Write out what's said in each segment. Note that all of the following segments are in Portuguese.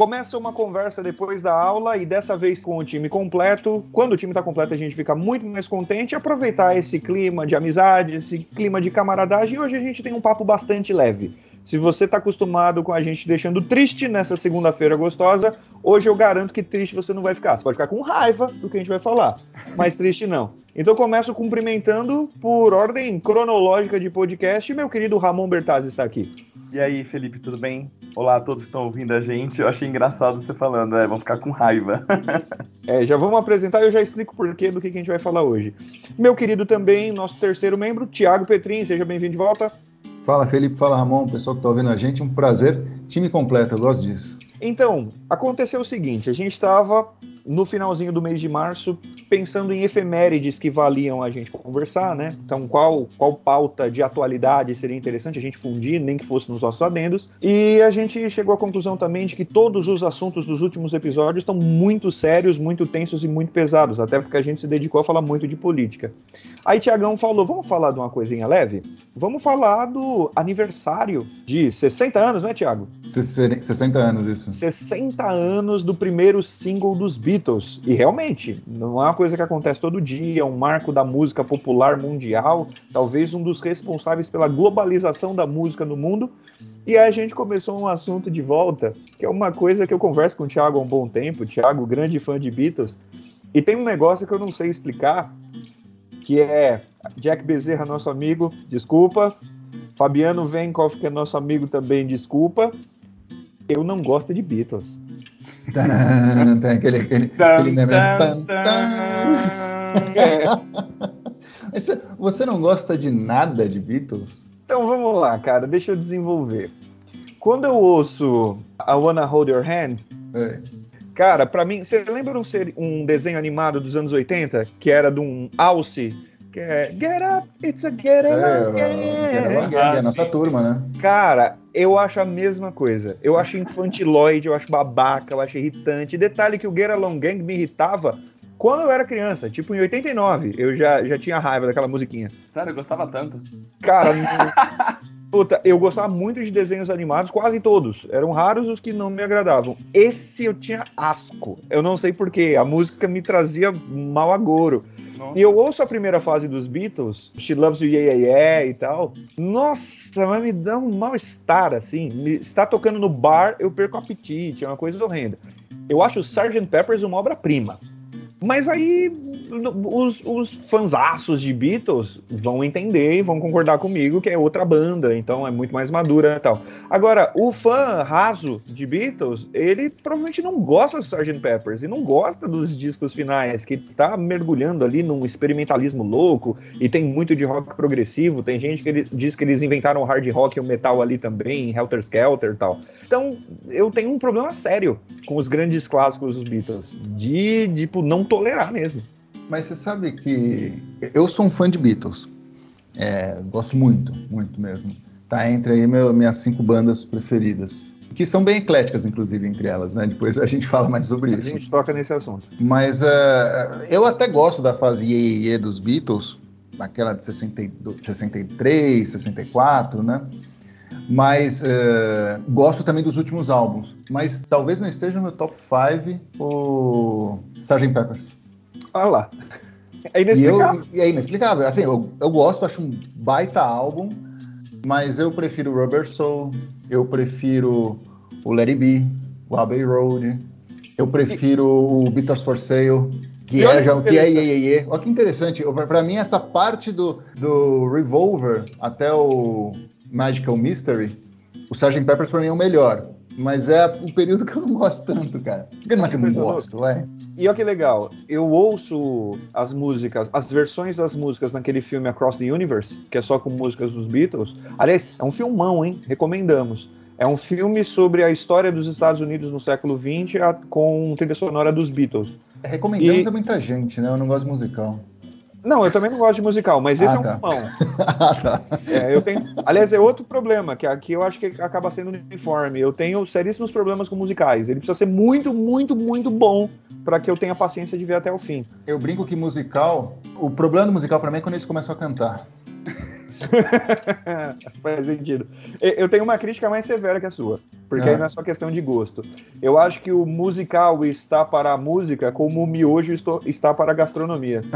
começa uma conversa depois da aula e dessa vez com o time completo. Quando o time está completo, a gente fica muito mais contente aproveitar esse clima de amizade, esse clima de camaradagem. Hoje a gente tem um papo bastante leve. Se você está acostumado com a gente deixando triste nessa segunda-feira gostosa, hoje eu garanto que triste você não vai ficar. Você pode ficar com raiva do que a gente vai falar, mas triste não. Então começo cumprimentando por ordem cronológica de podcast. Meu querido Ramon Bertazzi está aqui. E aí, Felipe, tudo bem? Olá a todos que estão ouvindo a gente. Eu achei engraçado você falando, é, vão ficar com raiva. é, já vamos apresentar e eu já explico o porquê do que a gente vai falar hoje. Meu querido também, nosso terceiro membro, Tiago Petrin, seja bem-vindo de volta. Fala Felipe, fala Ramon, pessoal que está ouvindo a gente, um prazer. Time completo, eu gosto disso. Então, aconteceu o seguinte: a gente estava no finalzinho do mês de março pensando em efemérides que valiam a gente conversar, né? Então, qual, qual pauta de atualidade seria interessante a gente fundir, nem que fosse nos nossos adendos. E a gente chegou à conclusão também de que todos os assuntos dos últimos episódios estão muito sérios, muito tensos e muito pesados, até porque a gente se dedicou a falar muito de política. Aí Tiagão falou: vamos falar de uma coisinha leve? Vamos falar do aniversário de 60 anos, né, Tiago? 60 anos, isso. 60 anos do primeiro single dos Beatles. E realmente, não é uma coisa que acontece todo dia, é um marco da música popular mundial, talvez um dos responsáveis pela globalização da música no mundo. E aí a gente começou um assunto de volta, que é uma coisa que eu converso com o Thiago há um bom tempo, Thiago, grande fã de Beatles, e tem um negócio que eu não sei explicar, que é Jack Bezerra, nosso amigo, desculpa. Fabiano Venkov, que é nosso amigo também, desculpa. Eu não gosto de Beatles. Tem aquele, aquele, aquele meme. É. Você não gosta de nada de Beatles? Então vamos lá, cara, deixa eu desenvolver. Quando eu ouço I Wanna Hold Your Hand, é. cara, para mim, você lembra um, um desenho animado dos anos 80 que era de um alce que é Get Up, It's a Get Up é, é a nossa turma, né? Cara, eu acho a mesma coisa. Eu acho infantiloide, eu acho babaca, eu acho irritante. Detalhe que o Get Along Gang me irritava quando eu era criança, tipo em 89, eu já, já tinha raiva daquela musiquinha. Sério, eu gostava tanto. Cara, puta, eu gostava muito de desenhos animados, quase todos. Eram raros os que não me agradavam. Esse eu tinha asco. Eu não sei porquê, a música me trazia mal agouro. Nossa. E eu ouço a primeira fase dos Beatles, She Loves You Yeah Yeah, yeah e tal. Nossa, mas me dá um mal-estar, assim. Me, está tocando no bar, eu perco o apetite, é uma coisa horrenda. Eu acho o Sgt. Peppers uma obra-prima. Mas aí os, os fanzaços de Beatles vão entender e vão concordar comigo que é outra banda, então é muito mais madura e tal. Agora, o fã raso de Beatles, ele provavelmente não gosta do Sgt. Peppers e não gosta dos discos finais, que tá mergulhando ali num experimentalismo louco e tem muito de rock progressivo. Tem gente que ele, diz que eles inventaram o hard rock e o metal ali também, Helter Skelter e tal. Então, eu tenho um problema sério com os grandes clássicos dos Beatles, de, tipo, não tolerar mesmo. Mas você sabe que eu sou um fã de Beatles. É, gosto muito, muito mesmo. Tá entre aí meu, minhas cinco bandas preferidas. Que são bem ecléticas, inclusive, entre elas, né? Depois a gente fala mais sobre isso. A gente toca nesse assunto. Mas uh, eu até gosto da fase Ye, dos Beatles, aquela de 62, 63, 64, né? Mas uh, gosto também dos últimos álbuns. Mas talvez não esteja no meu top 5 o Sgt. Peppers. Olha lá. É inexplicável. E, eu, é inexplicável. Assim, eu, eu gosto, acho um baita álbum, mas eu prefiro Rubber Soul, eu prefiro o Let It Be, o Abbey Road, eu prefiro e... o Beatles for Sale, que é já o que é iê, iê, Olha que interessante. Para mim, essa parte do, do Revolver até o Magical Mystery, o Sgt. Peppers para mim é o melhor. Mas é o período que eu não gosto tanto, cara. Não é que eu não gosto, é. E olha que legal, eu ouço as músicas, as versões das músicas naquele filme Across the Universe, que é só com músicas dos Beatles. Aliás, é um filmão, hein? Recomendamos. É um filme sobre a história dos Estados Unidos no século XX com trilha sonora dos Beatles. Recomendamos e... a muita gente, né? Eu não gosto musical. Não, eu também não gosto de musical, mas esse ah, é um tá. ah, tá. É, eu tenho, aliás, é outro problema, que aqui eu acho que acaba sendo uniforme. Eu tenho seríssimos problemas com musicais. Ele precisa ser muito, muito, muito bom para que eu tenha paciência de ver até o fim. Eu brinco que musical, o problema do musical para mim é quando eles começam a cantar. Faz sentido. Eu tenho uma crítica mais severa que a sua, porque Ah. aí não é só questão de gosto. Eu acho que o musical está para a música como o miojo está para a gastronomia.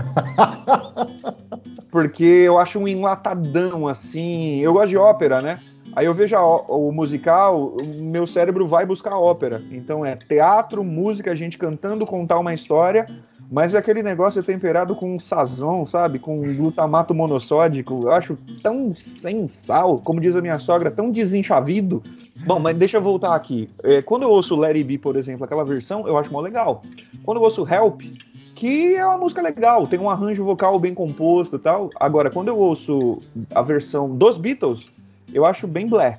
Porque eu acho um enlatadão, assim. Eu gosto de ópera, né? Aí eu vejo a o musical, meu cérebro vai buscar a ópera. Então é teatro, música, gente cantando, contar uma história, mas é aquele negócio temperado com sazão, sabe? Com glutamato monossódico. Eu acho tão sem sal, como diz a minha sogra, tão desenchavido. Bom, mas deixa eu voltar aqui. É, quando eu ouço It Be, por exemplo, aquela versão, eu acho mó legal. Quando eu ouço Help, que é uma música legal, tem um arranjo vocal bem composto e tal. Agora, quando eu ouço a versão dos Beatles, eu acho bem blé.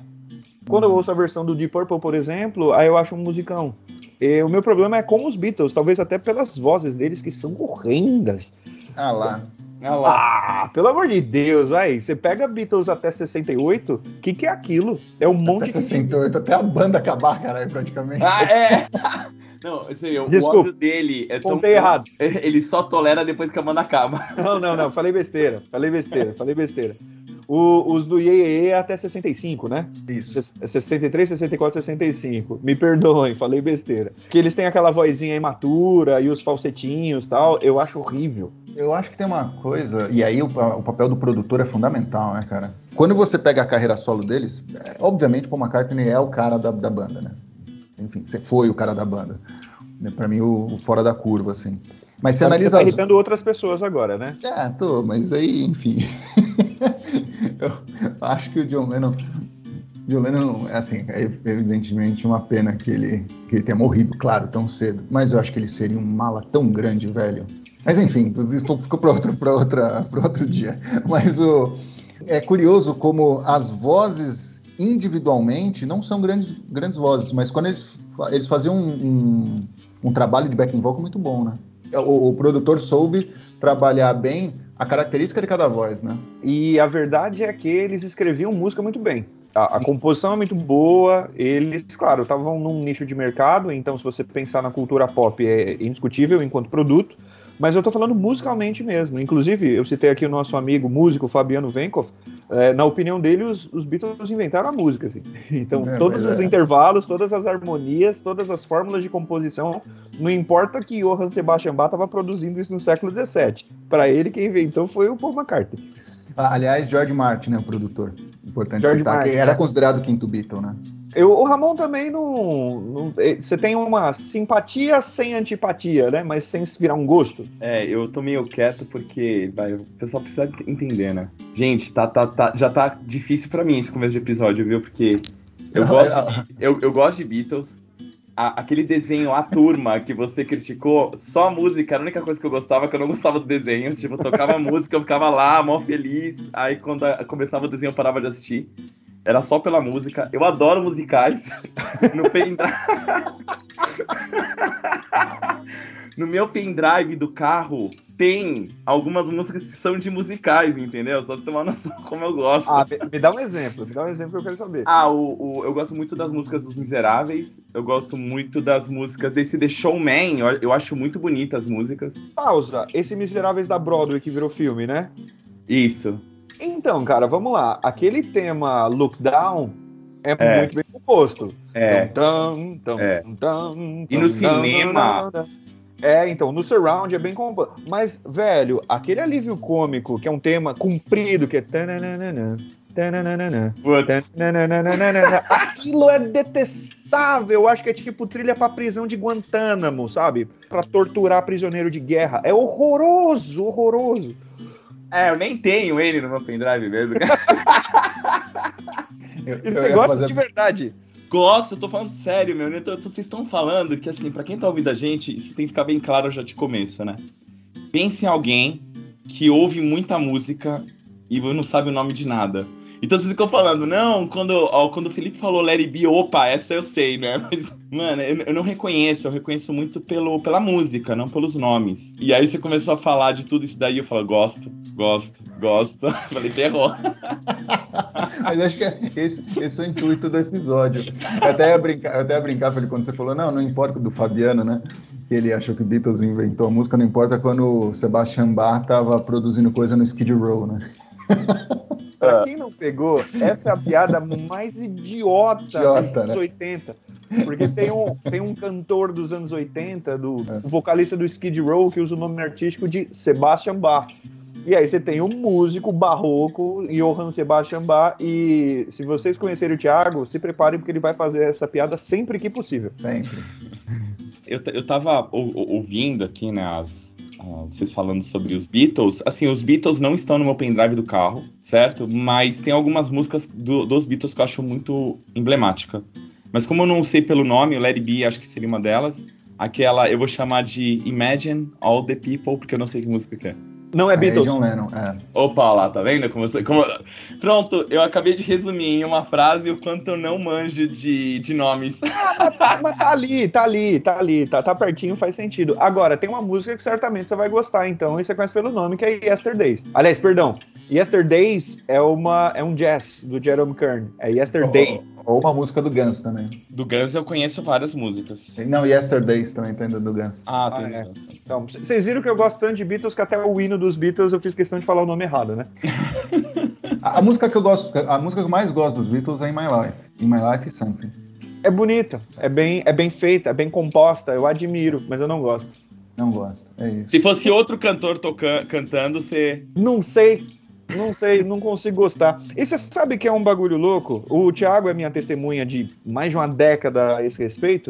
Quando eu ouço a versão do Deep Purple, por exemplo, aí eu acho um musicão. E o meu problema é com os Beatles, talvez até pelas vozes deles que são horrendas. Ah lá. Ah lá. Ah, pelo amor de Deus, aí, você pega Beatles até 68, o que, que é aquilo? É um monte Até de 68, até a banda acabar, caralho, praticamente. Ah, é! Não, isso aí, o Desculpa. ódio dele é tão. Contei errado. Ele só tolera depois que a banda acaba. Não, não, não, falei besteira, falei besteira, falei besteira. O- os do Iê é até 65, né? Isso. 63, 64, 65. Me perdoem, falei besteira. Que eles têm aquela vozinha imatura e os falsetinhos e tal. Eu acho horrível. Eu acho que tem uma coisa, e aí o, o papel do produtor é fundamental, né, cara? Quando você pega a carreira solo deles, é, obviamente Paul McCartney é o cara da, da banda, né? Enfim, você foi o cara da banda. Né, Pra mim, o, o fora da curva, assim. Mas você analisa Você tá as... irritando outras pessoas agora, né? É, tô, mas aí, enfim. eu acho que o John Lennon. John Lennon, assim, é evidentemente uma pena que ele, que ele tenha morrido, claro, tão cedo. Mas eu acho que ele seria um mala tão grande, velho. Mas enfim, isso ficou para outro, outro dia. Mas o, é curioso como as vozes individualmente não são grandes, grandes vozes, mas quando eles, eles faziam um, um, um trabalho de backing vocal muito bom, né? O, o produtor soube trabalhar bem a característica de cada voz, né? E a verdade é que eles escreviam música muito bem. A, a composição é muito boa, eles, claro, estavam num nicho de mercado, então se você pensar na cultura pop é indiscutível enquanto produto, mas eu tô falando musicalmente mesmo. Inclusive, eu citei aqui o nosso amigo músico Fabiano Venkoff, é, na opinião dele, os, os Beatles inventaram a música, assim. Então, É, todos os é. intervalos, todas as harmonias, todas as fórmulas de composição, não importa que Johann Sebastian Bach estava produzindo isso no século XVII. Para ele, quem inventou foi o Paul McCartney. Ah, Aliás, George Martin, né, o produtor. Importante George citar, Martin, que era é. considerado o quinto Beatle, né? Eu, o Ramon também não, não- eh, Você tem uma simpatia sem antipatia, né? Mas sem se virar um gosto. É, eu tô meio quieto porque vai, o pessoal precisa entender, né? Gente, tá, tá, tá, já tá difícil pra mim esse começo de episódio, viu? Porque eu gosto de, eu, eu gosto de Beatles. A- aquele desenho, a turma que você criticou, só a música a única coisa que eu gostava, que eu não gostava do desenho. Tipo, eu tocava música, eu ficava lá, mó feliz. Aí quando a- começava o desenho, eu parava de assistir. Era só pela música. Eu adoro musicais. No pendrive. no meu pendrive do carro tem algumas músicas que são de musicais, entendeu? Só pra ter uma noção como eu gosto. Ah, me, me dá um exemplo. Me dá um exemplo que eu quero saber. Ah, o, o- eu gosto muito das músicas dos Miseráveis. Eu gosto muito das músicas desse The Showman. Eu, eu acho muito bonitas as músicas. Pausa. Esse Miseráveis da Broadway que virou filme, né? Isso. Então, cara, vamos lá. Aquele tema Look Down é, É. muito bem composto. É. Tum, tum, É. E no cinema-. É, então, no surround é bem composto. Mas, velho, aquele alívio cômico, que é um tema comprido, que é. tananana, tananana, Putz. tananana, Aquilo é detestável. Eu acho que é tipo trilha pra prisão de Guantánamo, sabe? Pra torturar prisioneiro de guerra. É horroroso, horroroso. É, eu nem tenho ele no meu pendrive mesmo. Eu, E você gosta fazer- de verdade. Gosto, eu tô falando sério, meu. Então, vocês estão falando que, assim, pra quem tá ouvindo a gente, isso tem que ficar bem claro já de começo, né? Pense em alguém que ouve muita música e não sabe o nome de nada. Então vocês ficam falando, não, quando, ó, quando o Felipe falou It Be, opa, essa eu sei, né? Mas, mano, eu, eu não reconheço, eu reconheço muito pelo, pela música, não pelos nomes. E aí você começou a falar de tudo isso daí, eu falo, gosto, gosto, gosto. Falei, ferrou. Mas acho que esse, esse é o intuito do episódio. Eu até ia brincar, eu até ia brincar Felipe, quando você falou, não, não importa do Fabiano, né? Que ele achou que Beatles inventou a música, não importa quando o Sebastian Bach tava produzindo coisa no Skid Row, né? Pra quem não pegou, essa é a piada mais idiota, Idiota, dos anos né? 80. Porque tem um, tem um cantor dos anos 80, do, É. o vocalista do Skid Row, que usa o nome artístico de Sebastian Bach. E aí você tem um músico barroco, Johann Sebastian Bach, e se vocês conhecerem o Thiago, se preparem porque ele vai fazer essa piada sempre que possível. Sempre. Eu, eu tava ou- ou- ouvindo aqui, né, as, ah, vocês falando sobre os Beatles. Assim, os Beatles não estão no meu pendrive do carro, certo? Mas tem algumas músicas do- dos Beatles que eu acho muito emblemática. Mas como eu não sei pelo nome, o It Be acho que seria uma delas. Aquela eu vou chamar de Imagine All the People, porque eu não sei que música que é. Não é É Beatles. John Lennon, é. Opa, lá, tá vendo? Como, você- como... Pronto, eu acabei de resumir em uma frase o quanto eu não manjo de, de nomes. Mas tá ali, tá ali, tá ali, tá, tá pertinho, faz sentido. Agora, tem uma música que certamente você vai gostar, então, e você conhece pelo nome, que é Yesterdays. Aliás, perdão, Yesterdays é, uma, é um jazz do Jerome Kern. É Yesterday. Ou, ou uma música do Guns também. Do Guns eu conheço várias músicas. Não, Yesterdays também tem do Guns. Ah, Ah, tem. é. Então, vocês viram que eu gosto tanto de Beatles que até o hino dos Beatles eu fiz questão de falar o nome errado, né? A, a música que eu gosto, a música que eu mais gosto dos Beatles é In My Life. In My Life Something. É bonita, é bem, é bem feita, é bem composta, eu admiro, mas eu não gosto. Não gosto. É isso. Se fosse outro cantor tocan- cantando, você. Não sei, não sei, não consigo gostar. E você sabe que é um bagulho louco? O Thiago é minha testemunha de mais de uma década a esse respeito.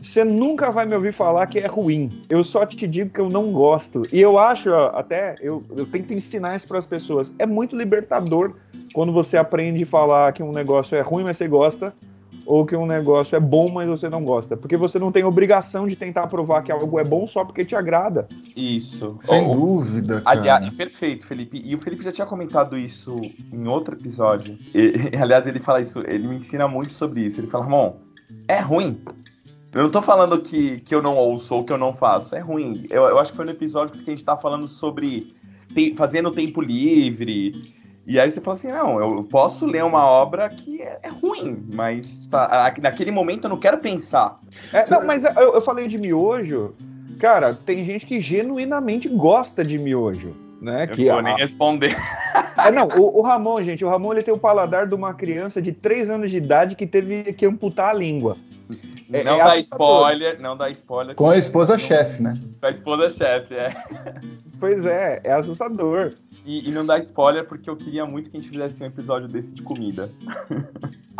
Você nunca vai me ouvir falar que é ruim. Eu só te digo que eu não gosto. E eu acho, até, eu, eu tento ensinar isso para as pessoas. É muito libertador quando você aprende a falar que um negócio é ruim, mas você gosta, ou que um negócio é bom, mas você não gosta. Porque você não tem obrigação de tentar provar que algo é bom só porque te agrada. Isso. Sem Ou- dúvida, cara. Aliás, perfeito, Felipe. E o Felipe já tinha comentado isso em outro episódio. E, aliás, ele fala isso, ele me ensina muito sobre isso. Ele fala, Ramon, é ruim. Eu não tô falando que, que eu não ouço ou que eu não faço. É ruim. Eu, eu acho que foi no episódio que a gente tá falando sobre te- fazendo tempo livre. E aí você fala assim, não, eu posso ler uma obra que é, é ruim, mas tá, naquele momento eu não quero pensar. É, não, mas eu, eu falei de miojo. Cara, tem gente que genuinamente gosta de miojo. Né? Eu Que não vou a- nem responder. É, não, o, o Ramon, gente, o Ramon ele tem o paladar de uma criança de 3 anos de idade que teve que amputar a língua. É- não é dá assustador. spoiler, não dá spoiler. Com a esposa chefe, né? Com a esposa chefe, é. Pois é, é assustador. E, e não dá spoiler porque eu queria muito que a gente fizesse um episódio desse de comida.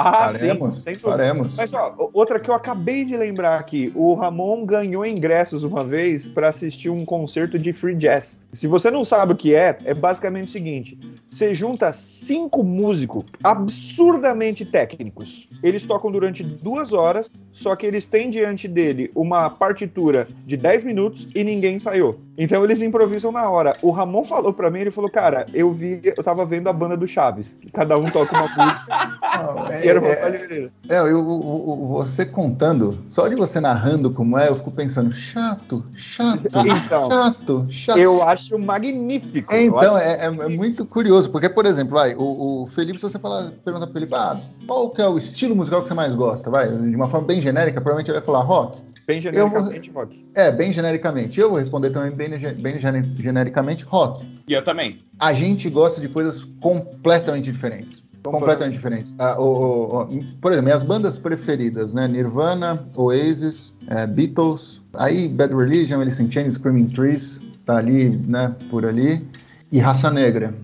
Ah, faremos, sim, faremos. Mas ó, outra que eu acabei de lembrar aqui, o Ramon ganhou ingressos uma vez para assistir um concerto de free jazz. Se você não sabe o que é, é basicamente o seguinte: você junta cinco músicos absurdamente técnicos. Eles tocam durante duas horas, só que eles têm diante dele uma partitura de 10 minutos e ninguém ensaiou. Então eles improvisam na hora. O Ramon falou para mim, ele falou, cara, eu vi, eu tava vendo a banda do Chaves, que cada um toca uma música. Não, e era o é- Oliveira. É, eu, eu- você contando, só de você narrando como é, eu fico pensando, chato, chato, Então. chato, chato. Eu acho magnífico. É, então, acho- é, é- é muito curioso, porque, por exemplo, vai, o, o Felipe, se você falar, perguntar pro Felipe, ah, qual que é o estilo musical que você mais gosta? Vai, de uma forma bem genérica, provavelmente ele vai falar rock. Bem genericamente rock. É, bem genericamente. Eu vou responder também bem, bem gene- genericamente rock. E eu também. A gente gosta de coisas completamente diferentes. Completamente diferentes. Ah, o- o- o- por exemplo, minhas bandas preferidas, né? Nirvana, Oasis, é, Beatles, aí Bad Religion, Alice in Chains, Screaming Trees, tá ali, né? Por ali. E Raça Negra.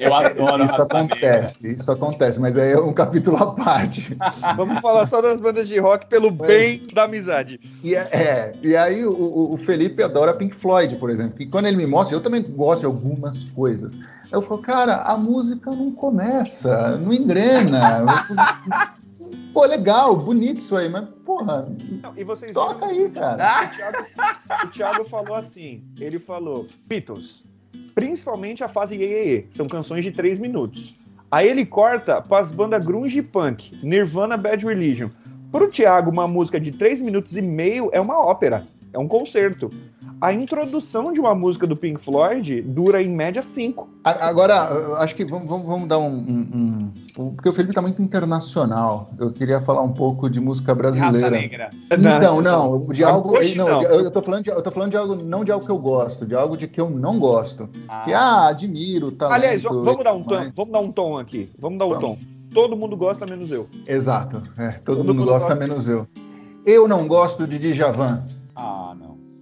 Eu adoro Isso acontece, isso acontece, mas aí é um capítulo à parte. Vamos falar só das bandas de rock pelo bem da amizade. E, é, é, e aí o, o- o Felipe adora Pink Floyd, por exemplo. E quando ele me mostra, eu também gosto de algumas coisas. Eu falo, cara, a música não começa, não engrena. Pô, legal, bonito isso aí, mas, porra, Não, e vocês toca viram aí, cara. o Thiago, o Thiago falou assim: ele falou, Beatles, principalmente a fase Ye, Ye, Ye, são canções de 3 minutos. Aí ele corta para as bandas grunge e punk, Nirvana, Bad Religion. Pro Thiago, uma música de 3 minutos e meio é uma ópera, é um concerto. A introdução de uma música do Pink Floyd dura em média 5. Agora, eu acho que vamos, vamos, vamos dar um, um, um, Porque o Felipe tá muito internacional. Eu queria falar um pouco de música brasileira. Raça negra. Não, não, de algo. Não, não. Eu, tô falando de, eu tô falando de algo, não de algo que eu gosto, de algo de que eu não gosto. Ah. Que, ah, admiro, tá. Aliás, vamos dar um tom, mas- vamos dar um tom aqui. Vamos dar o Vamos. tom. Todo mundo gosta, menos eu. Exato. é, todo, Todo mundo, mundo gosta, gosta. menos eu. Eu não gosto de Djavan.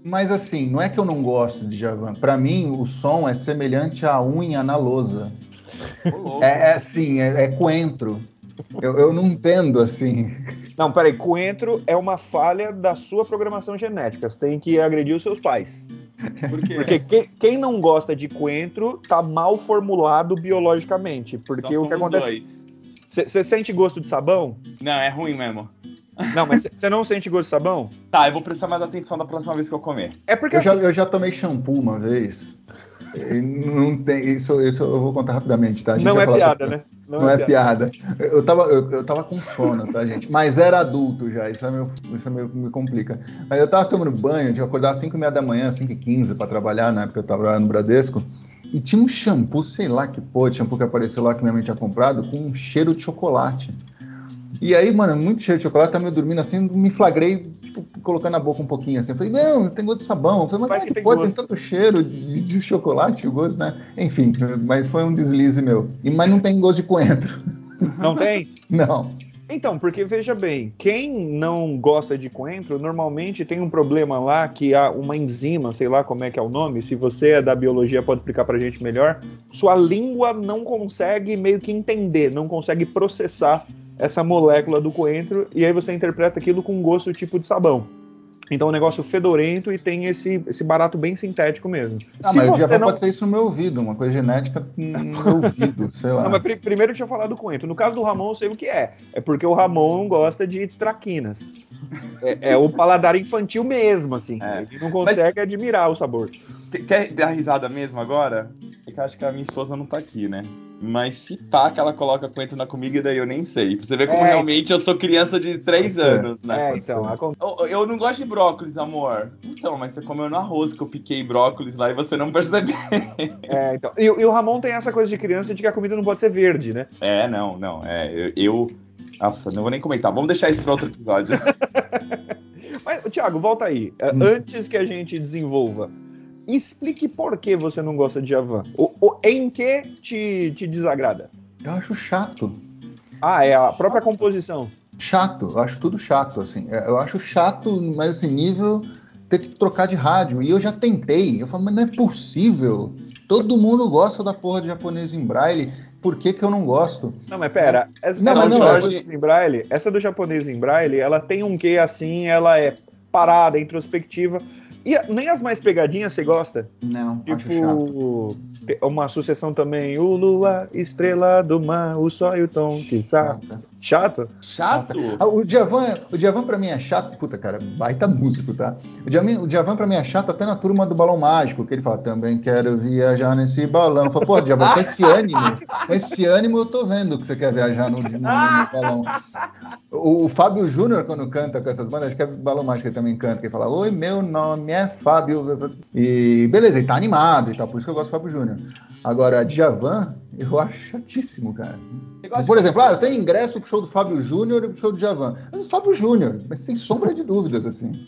Mas assim, não é que eu não gosto de Djavan. Pra mim, o som é semelhante à unha na lousa. É, é assim, é, é coentro. Eu, eu não entendo assim. Não, peraí, coentro é uma falha da sua programação genética. Você tem que agredir os seus pais. Por quê? Porque que- quem não gosta de coentro tá mal formulado biologicamente. Porque Nós o que acontece. Você sente gosto de sabão? Não, é ruim mesmo. Não, mas você não sente gosto de sabão? Tá, eu vou prestar mais atenção da próxima vez que eu comer. É porque Eu já, assim, eu já tomei shampoo uma vez. E Não tem, isso, isso eu vou contar rapidamente, tá? A gente não é piada, sobre- né? Não, é piada. Eu tava, eu, eu tava com sono, tá, gente? Mas era adulto já, isso, é meio, isso é meio, me complica. Mas eu tava tomando banho, tinha que acordar às 5 e meia da manhã, 5 e 15 pra trabalhar, na época eu tava no Bradesco. E tinha um shampoo, sei lá que pô, shampoo que apareceu lá que minha mãe tinha comprado, com um cheiro de chocolate. E aí, mano, muito cheiro de chocolate, tava meio dormindo assim, me flagrei, tipo, colocando na boca um pouquinho assim. Eu falei, não, tem gosto de sabão. Eu falei, mas como é que pode, tem tanto cheiro de, de chocolate, o gosto, né? Enfim, mas foi um deslize meu. E, mas não tem gosto de coentro. Não tem? Não. Então, porque veja bem, quem não gosta de coentro, normalmente tem um problema lá que há uma enzima, sei lá como é que é o nome, se você é da biologia pode explicar pra gente melhor, sua língua não consegue meio que entender, não consegue processar essa molécula do coentro, e aí você interpreta aquilo com gosto tipo de sabão. Então é um negócio fedorento e tem esse, esse barato bem sintético mesmo. Ah, Se mas o você diabo não- pode ser isso no meu ouvido, uma coisa genética no meu ouvido, sei lá. Não, mas pri- primeiro deixa eu falar do coentro. No caso do Ramon, eu sei o que é. É porque o Ramon gosta de traquinas. É, é o paladar infantil mesmo, assim. É. Ele não consegue admirar o sabor. Quer- Quer dar risada mesmo agora? É que eu acho que a minha esposa não tá aqui, né? Mas se pá que ela coloca coentro na comida, daí eu nem sei. Pra você ver como É. realmente eu sou criança de 3 Pode ser. anos, né? É, então. Eu, eu não gosto de brócolis, amor. Então, mas você comeu no arroz que eu piquei brócolis lá e você não percebeu. É, então. E, e o Ramon tem essa coisa de criança de que a comida não pode ser verde, né? É, não, não. É, eu. eu- Nossa, não vou nem comentar. Vamos deixar isso para outro episódio. Mas, Thiago, volta aí. É, Hum. Antes que a gente desenvolva, explique por que você não gosta de Javan. O, o- em que te, te desagrada? Eu acho chato. Ah, é a própria Nossa. composição. Chato, eu acho tudo chato, assim. É, Eu acho chato, mas assim, nível ter que trocar de rádio. E eu já tentei. Eu falo, mas não é possível. Todo mundo gosta da porra de japonês em braille. Por que, que eu não gosto? Não, mas pera. Essa, Não, mas não, é- japonês em braille, essa do japonês em braille, ela tem um quê assim, ela é parada, introspectiva. E a- nem as mais pegadinhas você gosta? Não, acho chato. Tipo, tem uma sucessão também. O lua, estrela do mar, o sol e o tom que sabe. Chato. Chato? Chato? Ah, O Djavan, o Djavan pra mim é chato. Puta, cara, baita músico, tá? O Djavan, o Djavan pra mim é chato até na turma do Balão Mágico, que ele fala, também quero viajar nesse balão. Eu falo, pô, Djavan, com esse ânimo, com esse ânimo eu tô vendo que você quer viajar no, no- no balão. O, o Fábio Júnior, quando canta com essas bandas, acho que é Balão Mágico ele também canta, que ele fala, oi, meu nome é Fábio. E beleza, ele tá animado e tal, por isso que eu gosto do Fábio Júnior. Agora, Djavan, eu acho chatíssimo, cara. Por exemplo, ah, eu tenho ingresso pro show do Fábio Júnior e pro show do Javan. Mas o Fábio Júnior, mas sem sombra de dúvidas, assim.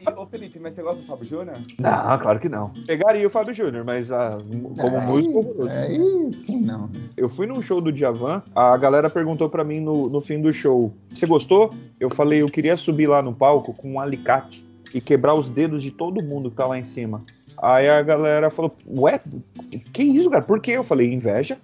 E, Ô Felipe, mas você gosta do Fábio Júnior? Não, claro que não. Pegaria o Fábio Júnior, mas ah, como Aí- músico. Aí, quem não? Eu fui num show do Djavan, a galera perguntou pra mim no, no fim do show: Você gostou? Eu falei: Eu queria subir lá no palco com um alicate e quebrar os dedos de todo mundo que tá lá em cima. Aí a galera falou: Ué, que isso, cara? Por quê? Eu falei: Inveja.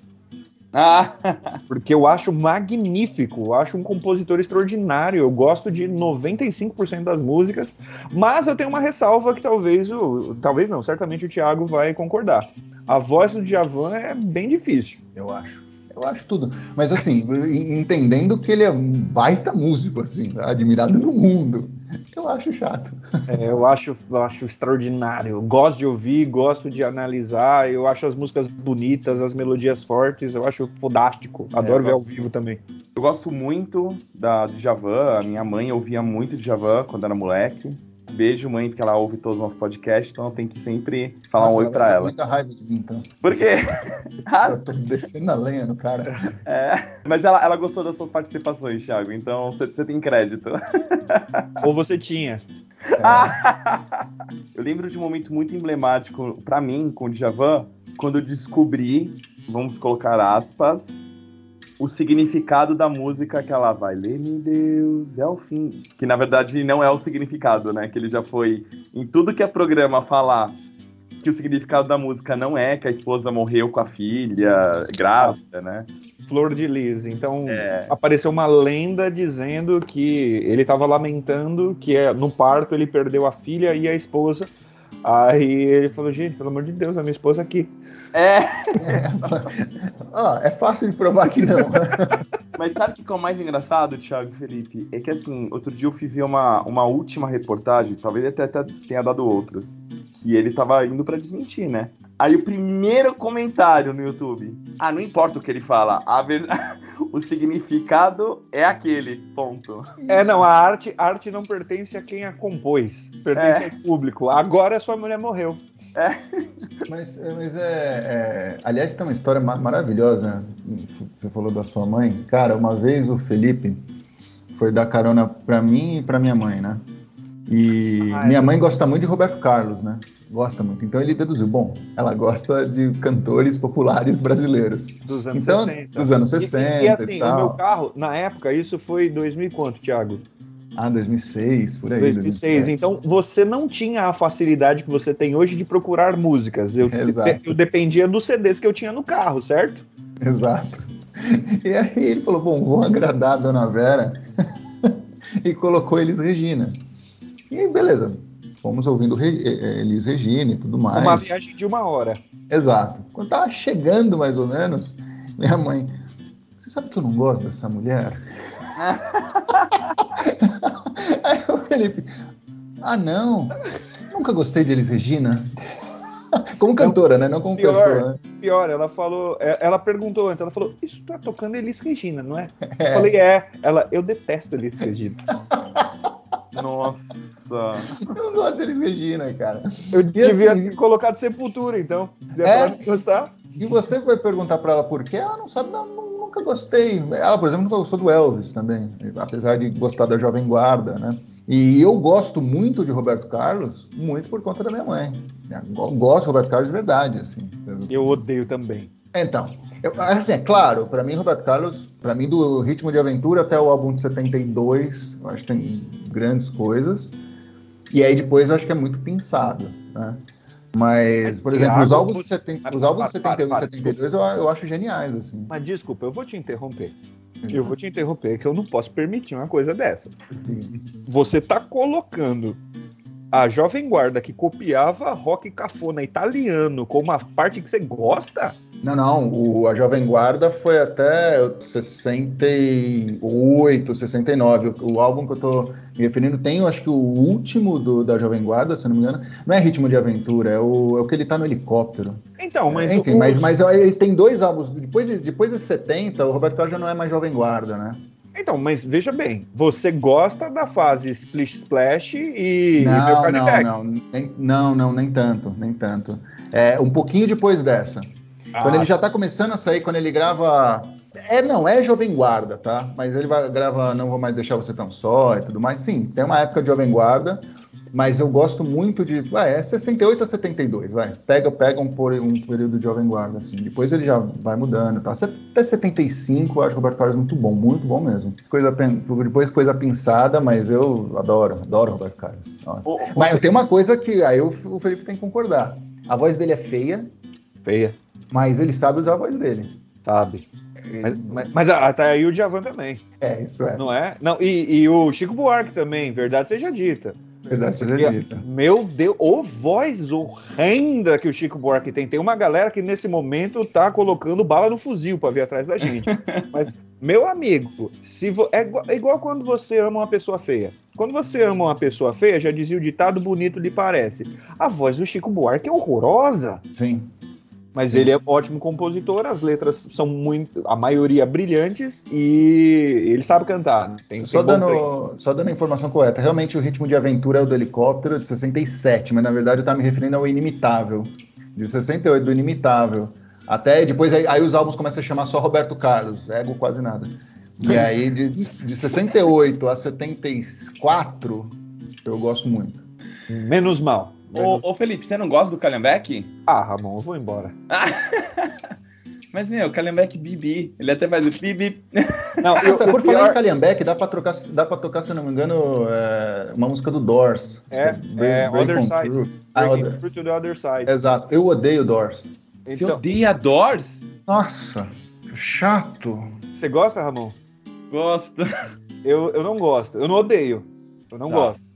Ah, Porque eu acho magnífico, eu acho um compositor extraordinário. Eu gosto de 95% das músicas, mas eu tenho uma ressalva que talvez o. Talvez não, certamente o Thiago vai concordar. A voz do Djavan é bem difícil. Eu acho. Eu acho tudo. Mas assim, entendendo que ele é um baita músico, assim, admirado no mundo. Eu acho chato. É, eu acho, eu acho extraordinário. Eu gosto de ouvir, gosto de analisar. Eu acho as músicas bonitas, as melodias fortes. Eu acho fodástico. Adoro eu ver ao gosto. vivo também. eu gosto muito da Djavan. A minha mãe ouvia muito Djavan quando era moleque. Beijo, mãe, porque ela ouve todos os nossos podcasts, então tem que sempre falar Nossa, um oi ela pra ela. muita raiva de mim, então. Por quê? Eu tô descendo a lenha no cara. é. Mas ela, ela gostou das suas participações, Thiago, então você você tem crédito. Ou você tinha. Eu lembro de um momento muito emblemático pra mim com o Djavan, quando eu descobri, vamos colocar aspas, o significado da música que ela vai ler-me Deus é o fim. Que na verdade não é o significado, né? Que ele já foi em tudo que é programa falar que o significado da música não é que a esposa morreu com a filha grávida, né? Flor de Lis. Então É. apareceu uma lenda dizendo que ele estava lamentando que é, no parto ele perdeu a filha e a esposa. Aí ele falou, gente, pelo amor de Deus, a minha esposa aqui. É, Ah, é fácil de provar que não. Mas sabe o que é o mais engraçado, Thiago e Felipe? É que assim, outro dia eu fui ver uma, uma última reportagem, talvez até, até tenha dado outras, que ele tava indo pra desmentir, né? Aí o primeiro comentário no YouTube. Ah, não importa o que ele fala, a ver... o significado é aquele, ponto. É, não, a arte, a arte não pertence a quem a compôs, pertence É. ao público. Agora a sua mulher morreu. Mas, mas é, é- Aliás, tem uma história ma- maravilhosa. Você falou da sua mãe. Cara, uma vez o Felipe foi dar carona pra mim e pra minha mãe, né? E Ah, é. minha mãe gosta muito de Roberto Carlos, né? Gosta muito. Então ele deduziu: bom, ela gosta de cantores populares brasileiros. Dos anos Então, 60. dos anos E- 60 E, e, e assim, o tal. meu carro, na época, isso foi 2000 e quanto, Thiago? Ah, 2006, por aí. 2006. 2007. Então você não tinha a facilidade que você tem hoje de procurar músicas. Eu, Exato. eu dependia dos CDs que eu tinha no carro, certo? Exato. E aí ele falou: bom, vou agradar a dona Vera e colocou Elis Regina. E aí, beleza. Fomos ouvindo eh, eh, Elis Regina e tudo mais. Uma viagem de uma hora. Exato. Quando tava chegando mais ou menos, minha mãe, você sabe que eu não gosto dessa mulher? Aí o Felipe, ah não, nunca gostei de Elis Regina. Como cantora, né? Não como Pior. pessoa. Né? Pior, ela falou, é, ela perguntou antes, ela falou, isso tá tocando Elis Regina, não é? Eu É. falei, é. Ela, eu detesto Elis Regina. Nossa. Eu não gosto de Elis Regina, cara. Eu devia assim- ter colocado Sepultura, então. Se É. não gostar. E você vai perguntar pra ela por quê? Ela não sabe, não, nu- nunca gostei. Ela, por exemplo, nunca gostou do Elvis também, apesar de gostar da Jovem Guarda, né? E eu gosto muito de Roberto Carlos, muito por conta da minha mãe. Eu gosto de Roberto Carlos de verdade, assim. Eu odeio também. Então, eu- assim, é claro, pra mim, Roberto Carlos, pra mim, do Ritmo de Aventura até o álbum de 72, eu acho que tem grandes coisas. E aí depois eu acho que é muito pensado, né? Mas, por exemplo, os álbuns, de os álbuns de para, 71 para, e 72 eu, eu acho geniais, assim. Mas desculpa, eu vou te interromper. Eu vou te interromper, que eu não posso permitir uma coisa dessa. Você tá colocando a Jovem Guarda que copiava rock cafona italiano como uma parte que você gosta? Não, não, o- a Jovem Guarda foi até 68, 69. O, o álbum que eu tô me referindo tem, eu acho que o último do- da Jovem Guarda, se não me engano, não é Ritmo de Aventura, é o, é o que ele tá no helicóptero. Então, mas. Enfim, o- mas, mas ele tem dois álbuns. Depois, de- depois de 70, o Roberto Carlos já não é mais Jovem Guarda, né? Então, mas veja bem, você gosta da fase Splish Splash e. e Não, Mercado não, não, nem, não, não, nem tanto, nem tanto. É um pouquinho depois dessa. Quando Ah, ele já tá começando a sair, quando ele grava. É, não, é Jovem Guarda, tá? Mas ele vai, grava Não Vou Mais Deixar Você Tão Só e tudo mais. Sim, tem uma época de Jovem Guarda, mas eu gosto muito de. Vai, é 68 a 72, vai. Pega, pega um, por- um período de Jovem Guarda, assim. Depois ele já vai mudando, tá? Até 75 eu acho o Roberto Carlos muito bom, muito bom mesmo. Coisa, depois coisa pensada, mas eu adoro, adoro o Roberto Carlos. Nossa. O- o- Mas tem uma coisa que aí o Felipe tem que concordar. A voz dele é feia, Feia, mas ele sabe usar a voz dele. sabe? Mas, mas, mas tá aí o Djavan também, É, isso é. não é? Não, e, e o Chico Buarque também, verdade seja dita. Verdade seja dita. Meu Deus, ô voz horrenda que o Chico Buarque tem. Tem uma galera que nesse momento tá colocando bala no fuzil pra vir atrás da gente. Mas, meu amigo, se vo- é, igual, é igual quando você ama uma pessoa feia. Quando você ama uma pessoa feia, já dizia o ditado bonito lhe parece. A voz do Chico Buarque é horrorosa. Sim. Mas ele é ótimo compositor, as letras são muito, a maioria brilhantes e ele sabe cantar. Né? Tem, só, tem dando, só dando a informação correta, realmente o ritmo de aventura é o do helicóptero de 67, mas na verdade eu estava me referindo ao Inimitável, de 68, do Inimitável. Até depois aí, aí, os álbuns começam a chamar só Roberto Carlos, ego quase nada. E aí de, de 68 a 74 eu gosto muito. Menos mal. Ô, ô, Felipe, você não gosta do Calhambeck? Ah, Ramon, eu vou embora. Mas, meu, Calhambeck Bibi. Ele até faz o Bibi. Não, eu, por pior... falar em Calhambeck, dá pra, trocar, dá pra tocar, se eu não me engano, é, uma música do Doors. É, é, é Other Side. Ah, other... to the Other Side. Exato. Eu odeio Doors. Você então... odeia Doors? Nossa, chato. Você gosta, Ramon? Gosto. Eu, eu não gosto. Eu não odeio. Eu não tá. gosto.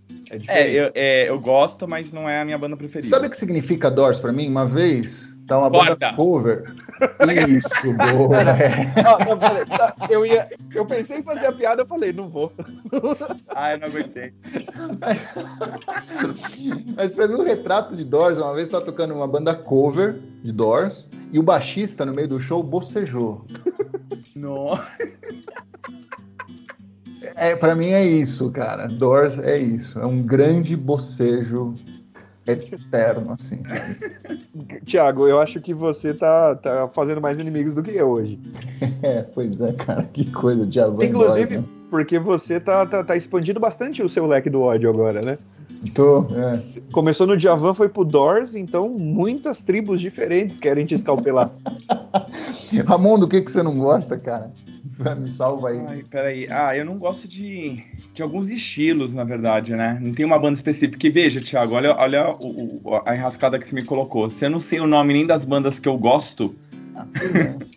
É, é, eu, é, eu gosto, mas não é a minha banda preferida. Sabe o que significa Doors pra mim? Uma vez, tá uma Corta. banda cover. Isso, boa. É. Tá, eu, ia, eu pensei em fazer a piada, eu falei, não vou. Ah, eu não aguentei. Mas pra mim, o retrato de Doors, uma vez tá tocando uma banda cover de Doors e o baixista no meio do show bocejou. Nossa. É, para mim é isso, cara. Doors é isso. É um grande bocejo eterno, assim. Tiago, eu acho que você tá, tá fazendo mais inimigos do que eu hoje. É, pois é, cara. Que coisa, diabo. Inclusive, né? porque você tá, tá, tá expandindo bastante o seu leque do ódio agora, né? Tô, é. Começou no Javan, foi pro Doors, então muitas tribos diferentes querem te escalpelar. Ramon, do que, que você não gosta, cara? Me salva aí. Ai, peraí. Ah, eu não gosto de, de alguns estilos, na verdade, né? Não tem uma banda específica. Que veja, Thiago, olha, olha o, o, a enrascada que você me colocou. Se eu não sei o nome nem das bandas que eu gosto. Ah,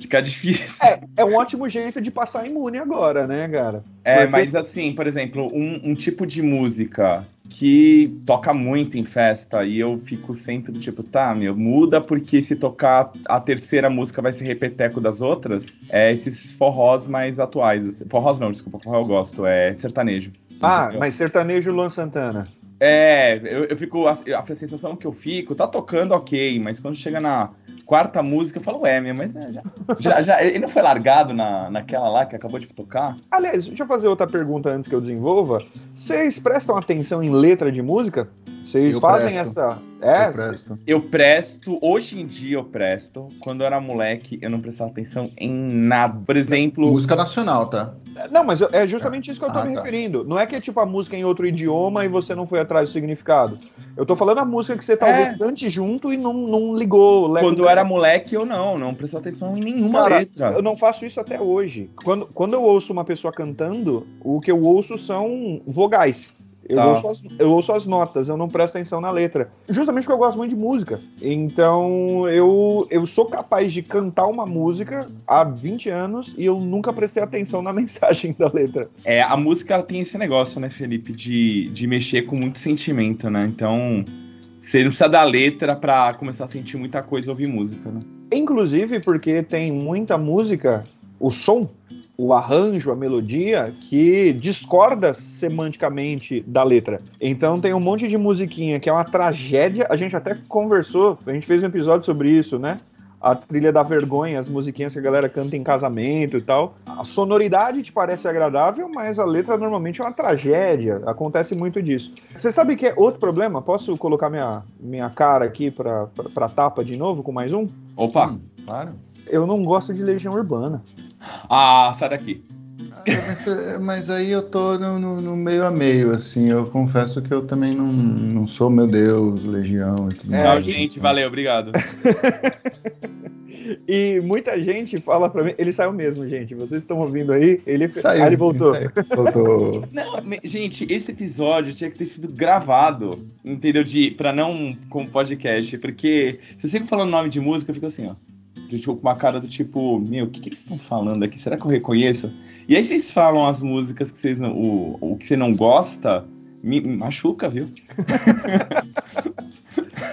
Fica difícil. É, é um ótimo jeito de passar imune agora, né, cara? É, Porque... mas assim, por exemplo, um, um, tipo de música que toca muito em festa e eu fico sempre do tipo, tá, meu, muda porque se tocar a terceira música vai ser repeteco das outras, é esses forrós mais atuais. Assim. Forrós não, desculpa, forró eu gosto, é sertanejo. Ah, mas sertanejo Luan Santana. É, eu, eu fico. A, a, sensação que eu fico, tá tocando ok, mas quando chega na quarta música, eu falo, é, minha, mas é, já, já, já, Ele não foi largado na, naquela lá que acabou de tocar? Aliás, deixa eu fazer outra pergunta antes que eu desenvolva. Vocês prestam atenção em letra de música? Vocês eu fazem presto. essa. É? Eu presto. Eu presto, hoje em dia eu presto. Quando eu era moleque, eu não prestava atenção em nada. Por exemplo. Música nacional, tá? Não, mas é justamente isso que eu tô ah, me tá. referindo. Não é que é tipo a música em outro idioma e você não foi atrás do significado. Eu tô falando a música que você talvez é. cante junto e não, não ligou. Quando eu era moleque, eu não, não prestou atenção em nenhuma Cara, letra. Eu não faço isso até hoje. Quando, quando eu ouço uma pessoa cantando, o que eu ouço são vogais. Eu, tá. ouço as, eu ouço as notas, eu não presto atenção na letra. Justamente porque eu gosto muito de música. Então, eu, eu sou capaz de cantar uma música há 20 anos e eu nunca prestei atenção na mensagem da letra. É, a música ela tem esse negócio, né, Felipe, de, de mexer com muito sentimento, né? Então, você não precisa da letra para começar a sentir muita coisa ouvir música, né? Inclusive porque tem muita música, o som o arranjo, a melodia, que discorda semanticamente da letra. Então tem um monte de musiquinha que é uma tragédia. A gente até conversou, a gente fez um episódio sobre isso, né? A trilha da vergonha, as musiquinhas que a galera canta em casamento e tal. A sonoridade te parece agradável, mas a letra normalmente é uma tragédia. Acontece muito disso. Você sabe que é outro problema? Posso colocar minha, minha cara aqui pra, pra, pra tapa de novo com mais um? Opa! Hum, claro. Eu não gosto de Legião Urbana. Ah, sai daqui. Mas, mas, aí eu tô no, no, no, meio a meio, assim. Eu confesso que eu também não, não sou, meu Deus, Legião e tudo é, mais. Tchau, gente. Valeu, obrigado. e muita gente fala pra mim. Ele saiu mesmo, gente. Vocês estão ouvindo aí? Ele saiu. Ah, ele voltou. Saiu. Voltou. Não, gente, esse episódio tinha que ter sido gravado, entendeu? De, pra não como podcast. Porque se você fica falando nome de música, eu fico assim, ó tipo, com uma cara do tipo, meu, o que, que eles estão falando aqui? Será que eu reconheço? E aí vocês falam as músicas que vocês não, o, o que você não gosta, me machuca, viu?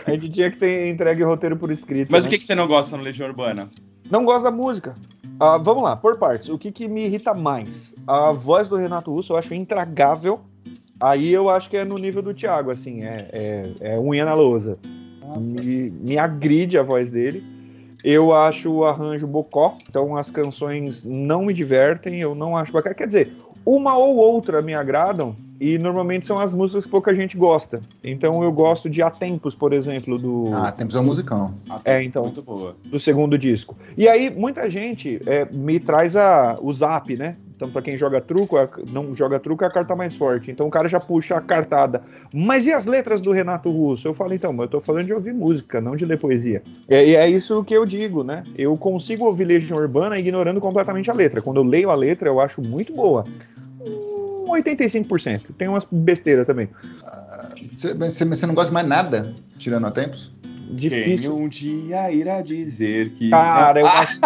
A gente tinha que ter entregue o roteiro por escrito. Mas né? o que, que você não gosta no Legião Urbana? Não gosto da música. Uh, vamos lá, por partes. O que, que me irrita mais? A voz do Renato Russo eu acho intragável. Aí eu acho que é no nível do Thiago, assim, é, é, é unha na lousa. Me, me agride a voz dele. Eu acho o arranjo bocó, então as canções não me divertem, eu não acho bacana. Quer dizer, uma ou outra me agradam, e normalmente são as músicas que pouca gente gosta. Então eu gosto de A Tempos, por exemplo, do. Ah, Tempos é um musicão. É, então. Muito boa. Do segundo disco. E aí, muita gente é, me traz a, o zap, né? Então, para quem joga truco, não joga truco é a carta mais forte. Então o cara já puxa a cartada. Mas e as letras do Renato Russo? Eu falo, então, mas eu tô falando de ouvir música, não de ler poesia. E, é isso que eu digo, né? Eu consigo ouvir Legião Urbana ignorando completamente a letra. Quando eu leio a letra, eu acho muito boa. Um 85%. Tem umas besteiras também. Você, você não gosta mais nada, tirando a tempos? Difícil. Quem um dia irá dizer que. Cara, eu acho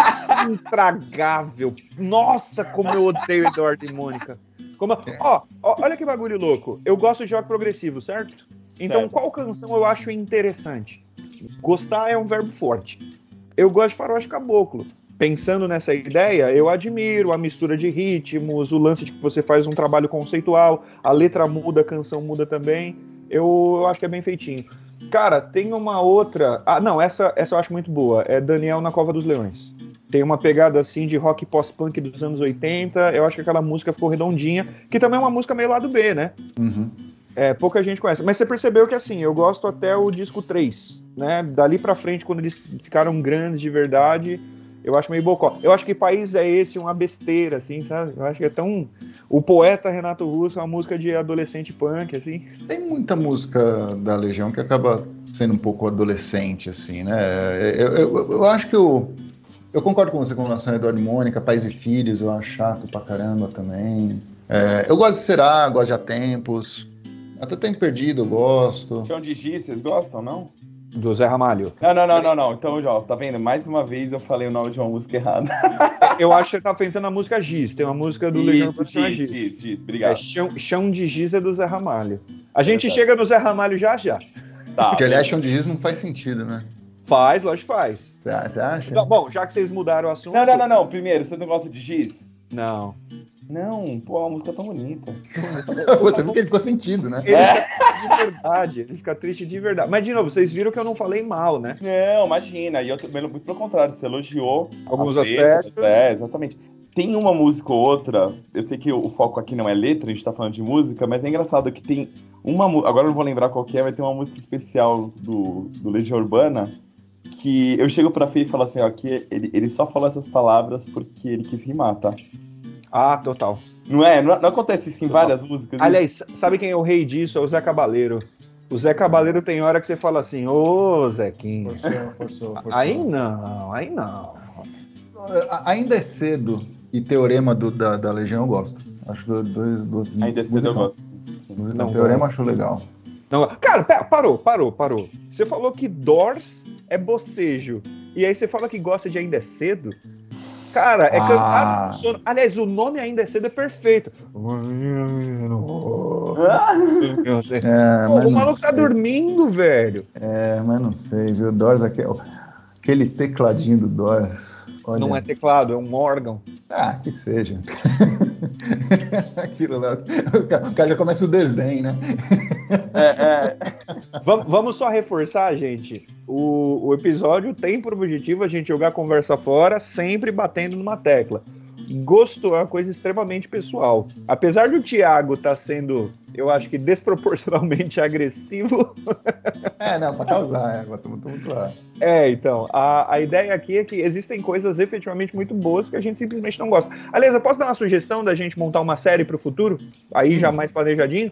intragável. Nossa, como eu odeio Eduardo e Mônica. Como... Ó, ó, olha que bagulho louco. Eu gosto de rock progressivo, certo? Então, Certo. qual canção eu acho interessante? Gostar é um verbo forte. Eu gosto de faroeste caboclo. Pensando nessa ideia, eu admiro a mistura de ritmos, o lance de que você faz um trabalho conceitual, a letra muda, a canção muda também. Eu, eu acho que é bem feitinho. Cara, tem uma outra. Ah, não, essa, essa eu acho muito boa. É Daniel na Cova dos Leões. Tem uma pegada assim de rock pós-punk dos anos 80. Eu acho que aquela música ficou redondinha, que também é uma música meio lado B, né? Uhum. É, pouca gente conhece. Mas você percebeu que assim, eu gosto até o disco 3, né? Dali pra frente, quando eles ficaram grandes de verdade, eu acho meio bocó. Eu acho que país é esse, uma besteira, assim, sabe? Eu acho que é tão. O poeta Renato Russo é uma música de adolescente punk, assim. Tem muita música da Legião que acaba sendo um pouco adolescente, assim, né? Eu, eu, eu acho que eu, eu concordo com você com relação a Eduardo e Mônica, Pais e Filhos, eu acho chato pra caramba também. É, eu gosto de Será, gosto de Há Tempos. Até Tempo Perdido eu gosto. Chão de Giz, vocês gostam, não? Do Zé Ramalho. Não, não, não, não, não. Então, já, tá vendo? Mais uma vez eu falei o nome de uma música errada. Eu acho que você tá pensando na música Giz. Tem uma música do Legião Giz, Giz. Giz, Giz. É, Obrigado. chão, chão de Giz é do Zé Ramalho. A gente Verdade. chega no Zé Ramalho já já. Tá. Porque aliás, Chão de Giz não faz sentido, né? Faz, lógico que faz. Você você acha? Então, Bom, já que vocês mudaram o assunto. Não, não, não, não. Primeiro, você não gosta de Giz? Não. Não, pô, a música é tão bonita. Você viu que ele ficou sentido, né? Ele fica de verdade, ele fica triste de verdade. Mas, de novo, vocês viram que eu não falei mal, né? Não, imagina. E eu, também, muito pelo contrário, você elogiou Alguns as letras, aspectos. É, exatamente. Tem uma música ou outra, eu sei que o foco aqui não é letra, a gente tá falando de música, mas é engraçado que tem uma agora eu não vou lembrar qual que é, mas tem uma música especial do, do Legião Urbana que eu chego pra Fê e falo assim, ó, que ele, ele só falou essas palavras porque ele quis rimar, tá? Ah, total. Não é? Não, não acontece isso em várias músicas? Aliás, sabe quem é o rei disso? É o Zé Cabaleiro. O Zé Cabaleiro tem hora que você fala assim, ô Zequinho. Forçou, forçou, forçou. Aí não, aí não. Ainda é cedo e Teorema do- da, da Legião eu gosto. Acho do- dois. dois Ainda cedo eu gosto. Não, Não, Teorema eu acho legal. Não, cara, pera, parou, parou, parou. Você falou que Doors é bocejo. E aí você fala que gosta de Ainda é Cedo? Cara, é Ah. cantado com sono. Aliás, o nome Ainda é Cedo é perfeito. É, Pô, o maluco tá dormindo, velho. É, mas não sei, viu? Doors, aquele, aquele tecladinho do Doors. Olha. Não é teclado, é um órgão. Ah, que seja. Aquilo lá. O cara- já começa o desdém, né? É, é, Vam- Vamos só reforçar, gente. O, o episódio tem por objetivo a gente jogar a conversa fora, sempre batendo numa tecla. Gosto é uma coisa extremamente pessoal. Apesar do Thiago estar sendo, eu acho que desproporcionalmente agressivo. É, não, pra causar, é. Muito, muito, muito lá. É, então, a, a ideia aqui é que existem coisas efetivamente muito boas que a gente simplesmente não gosta. Aliás, eu posso dar uma sugestão da gente montar uma série pro futuro? Aí já mais planejadinho?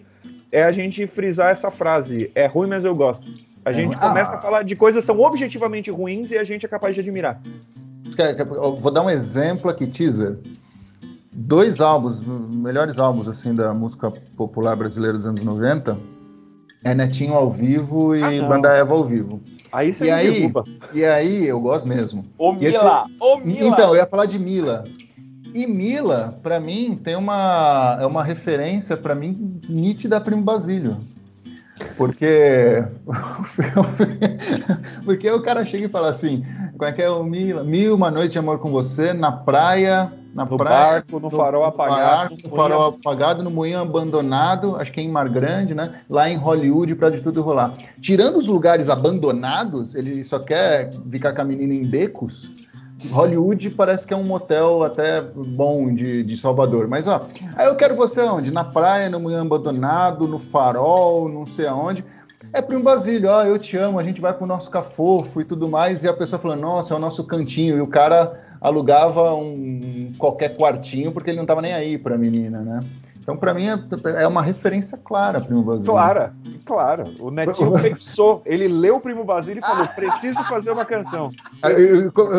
É a gente frisar essa frase: é ruim, mas eu gosto. A É gente ruim. começa Ah. a falar de coisas que são objetivamente ruins e a gente é capaz de admirar. Vou dar um exemplo aqui, teaser. Dois álbuns, melhores álbuns assim da música popular brasileira dos anos 90 é Netinho ao vivo e Ah. Banda Eva ao vivo. Aí você E me aí? derruba. E aí, eu gosto mesmo. Ô E esse- Mila! Ô Mila! Então, eu ia falar de Mila. E Mila, pra mim, tem uma, é uma referência, pra mim, nítida a Primo Basílio. Porque, porque o cara chega e fala assim, como é que é o Mila? Mil uma noite de amor com você, na praia, Na No praia, barco, no farol apagado, barco, no farol apagado, no moinho abandonado, acho que é em Mar Grande, né? Lá em Hollywood, pra de tudo rolar. Tirando os lugares abandonados, ele só quer ficar com a menina em becos. Hollywood parece que é um motel até bom de, de Salvador. Mas, ó, aí eu quero você onde? Na praia, no moinho abandonado, no farol, não sei aonde. É Primo Basílio, ó, eu te amo, a gente vai pro nosso cafofo e tudo mais. E a pessoa falando, nossa, é o nosso cantinho. E o cara alugava um qualquer quartinho porque ele não tava nem aí pra menina, né? Então, pra mim, é, é uma referência clara, Primo Basílio. Clara, clara. O Netinho pensou, ele leu o Primo Basílio e falou: preciso fazer uma canção.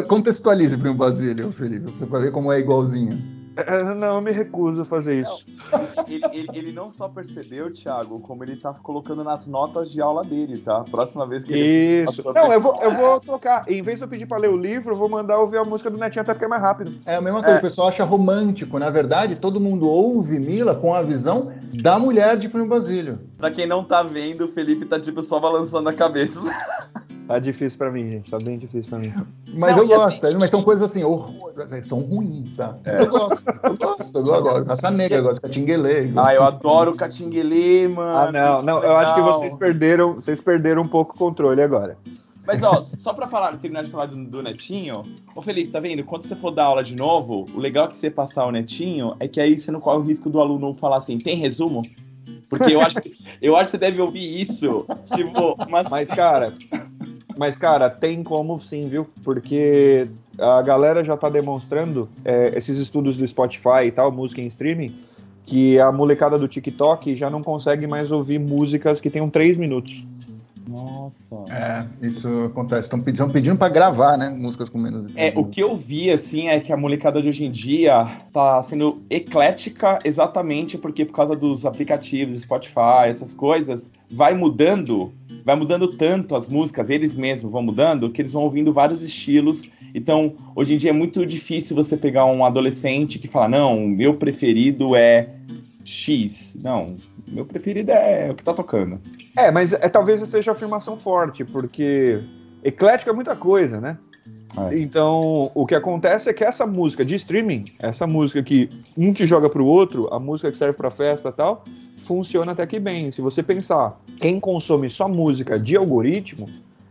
Contextualize, Primo Basílio, Felipe, pra você ver como é igualzinho. É, Não, eu me recuso a fazer isso. Ele, ele- ele não só percebeu, Thiago, como ele tá colocando nas notas de aula dele, tá? Próxima vez que ele. Isso. Não, eu vou, eu vou tocar. Em vez de eu pedir pra ler o livro, eu vou mandar ouvir a música do Netinho até ficar mais rápido. É a mesma coisa, o pessoal acha romântico. Na verdade, todo mundo ouve Mila com a visão da mulher de Primo Basílio. Pra quem não tá vendo, o Felipe tá tipo só balançando a cabeça. Tá difícil pra mim, gente. Tá bem difícil pra mim. Mas Não, eu assim- gosto, mas são coisas assim, horror- são ruins, tá? É. Eu gosto, eu gosto, eu gosto. Raça negra, eu gosto de catinguelê. Ah, eu adoro o Catinguelê, mano. Ah, não, não. Eu acho que vocês perderam, vocês perderam um pouco o controle agora. Mas ó, só pra falar, terminar de falar do, do Netinho, ô Felipe, tá vendo? Quando você for dar aula de novo, o legal é que você passar o Netinho é que aí você não corre o risco do aluno falar assim, tem resumo? Porque eu acho que, eu acho que você deve ouvir isso. Tipo, mas, Mas, cara, mas, cara, tem como sim, viu? Porque a galera já tá demonstrando, é, esses estudos do Spotify e tal, música em streaming, que a molecada do TikTok já não consegue mais ouvir músicas que tenham três minutos. Nossa. É, isso acontece. Estão pedindo, pedindo pra gravar, né? Músicas com menos É, o que eu vi, assim, é que a molecada de hoje em dia tá sendo eclética exatamente porque por causa dos aplicativos, Spotify, essas coisas, vai mudando, vai mudando tanto as músicas, eles mesmos vão mudando, que eles vão ouvindo vários estilos. Então, hoje em dia é muito difícil você pegar um adolescente que fala, não, meu preferido é X. Não, meu preferido é o que tá tocando. É, mas é, talvez seja afirmação forte, porque eclético é muita coisa, né? É. Então, o que acontece é que essa música de streaming, essa música que um te joga pro outro, a música que serve pra festa e tal, funciona até que bem. Se você pensar, quem consome só música de algoritmo,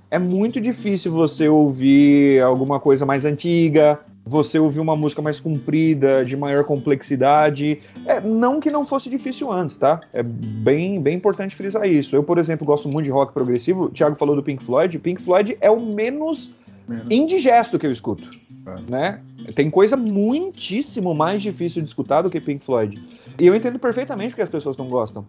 é muito difícil você ouvir alguma coisa mais antiga, você ouvir uma música mais comprida, de maior complexidade. É, não que não fosse difícil antes, tá? É bem, bem importante frisar isso. Eu, por exemplo, gosto muito de rock progressivo. O Thiago falou do Pink Floyd. Pink Floyd é o menos Menos. indigesto que eu escuto. É. Né? Tem coisa muitíssimo mais difícil de escutar do que Pink Floyd. E eu entendo perfeitamente porque as pessoas não gostam.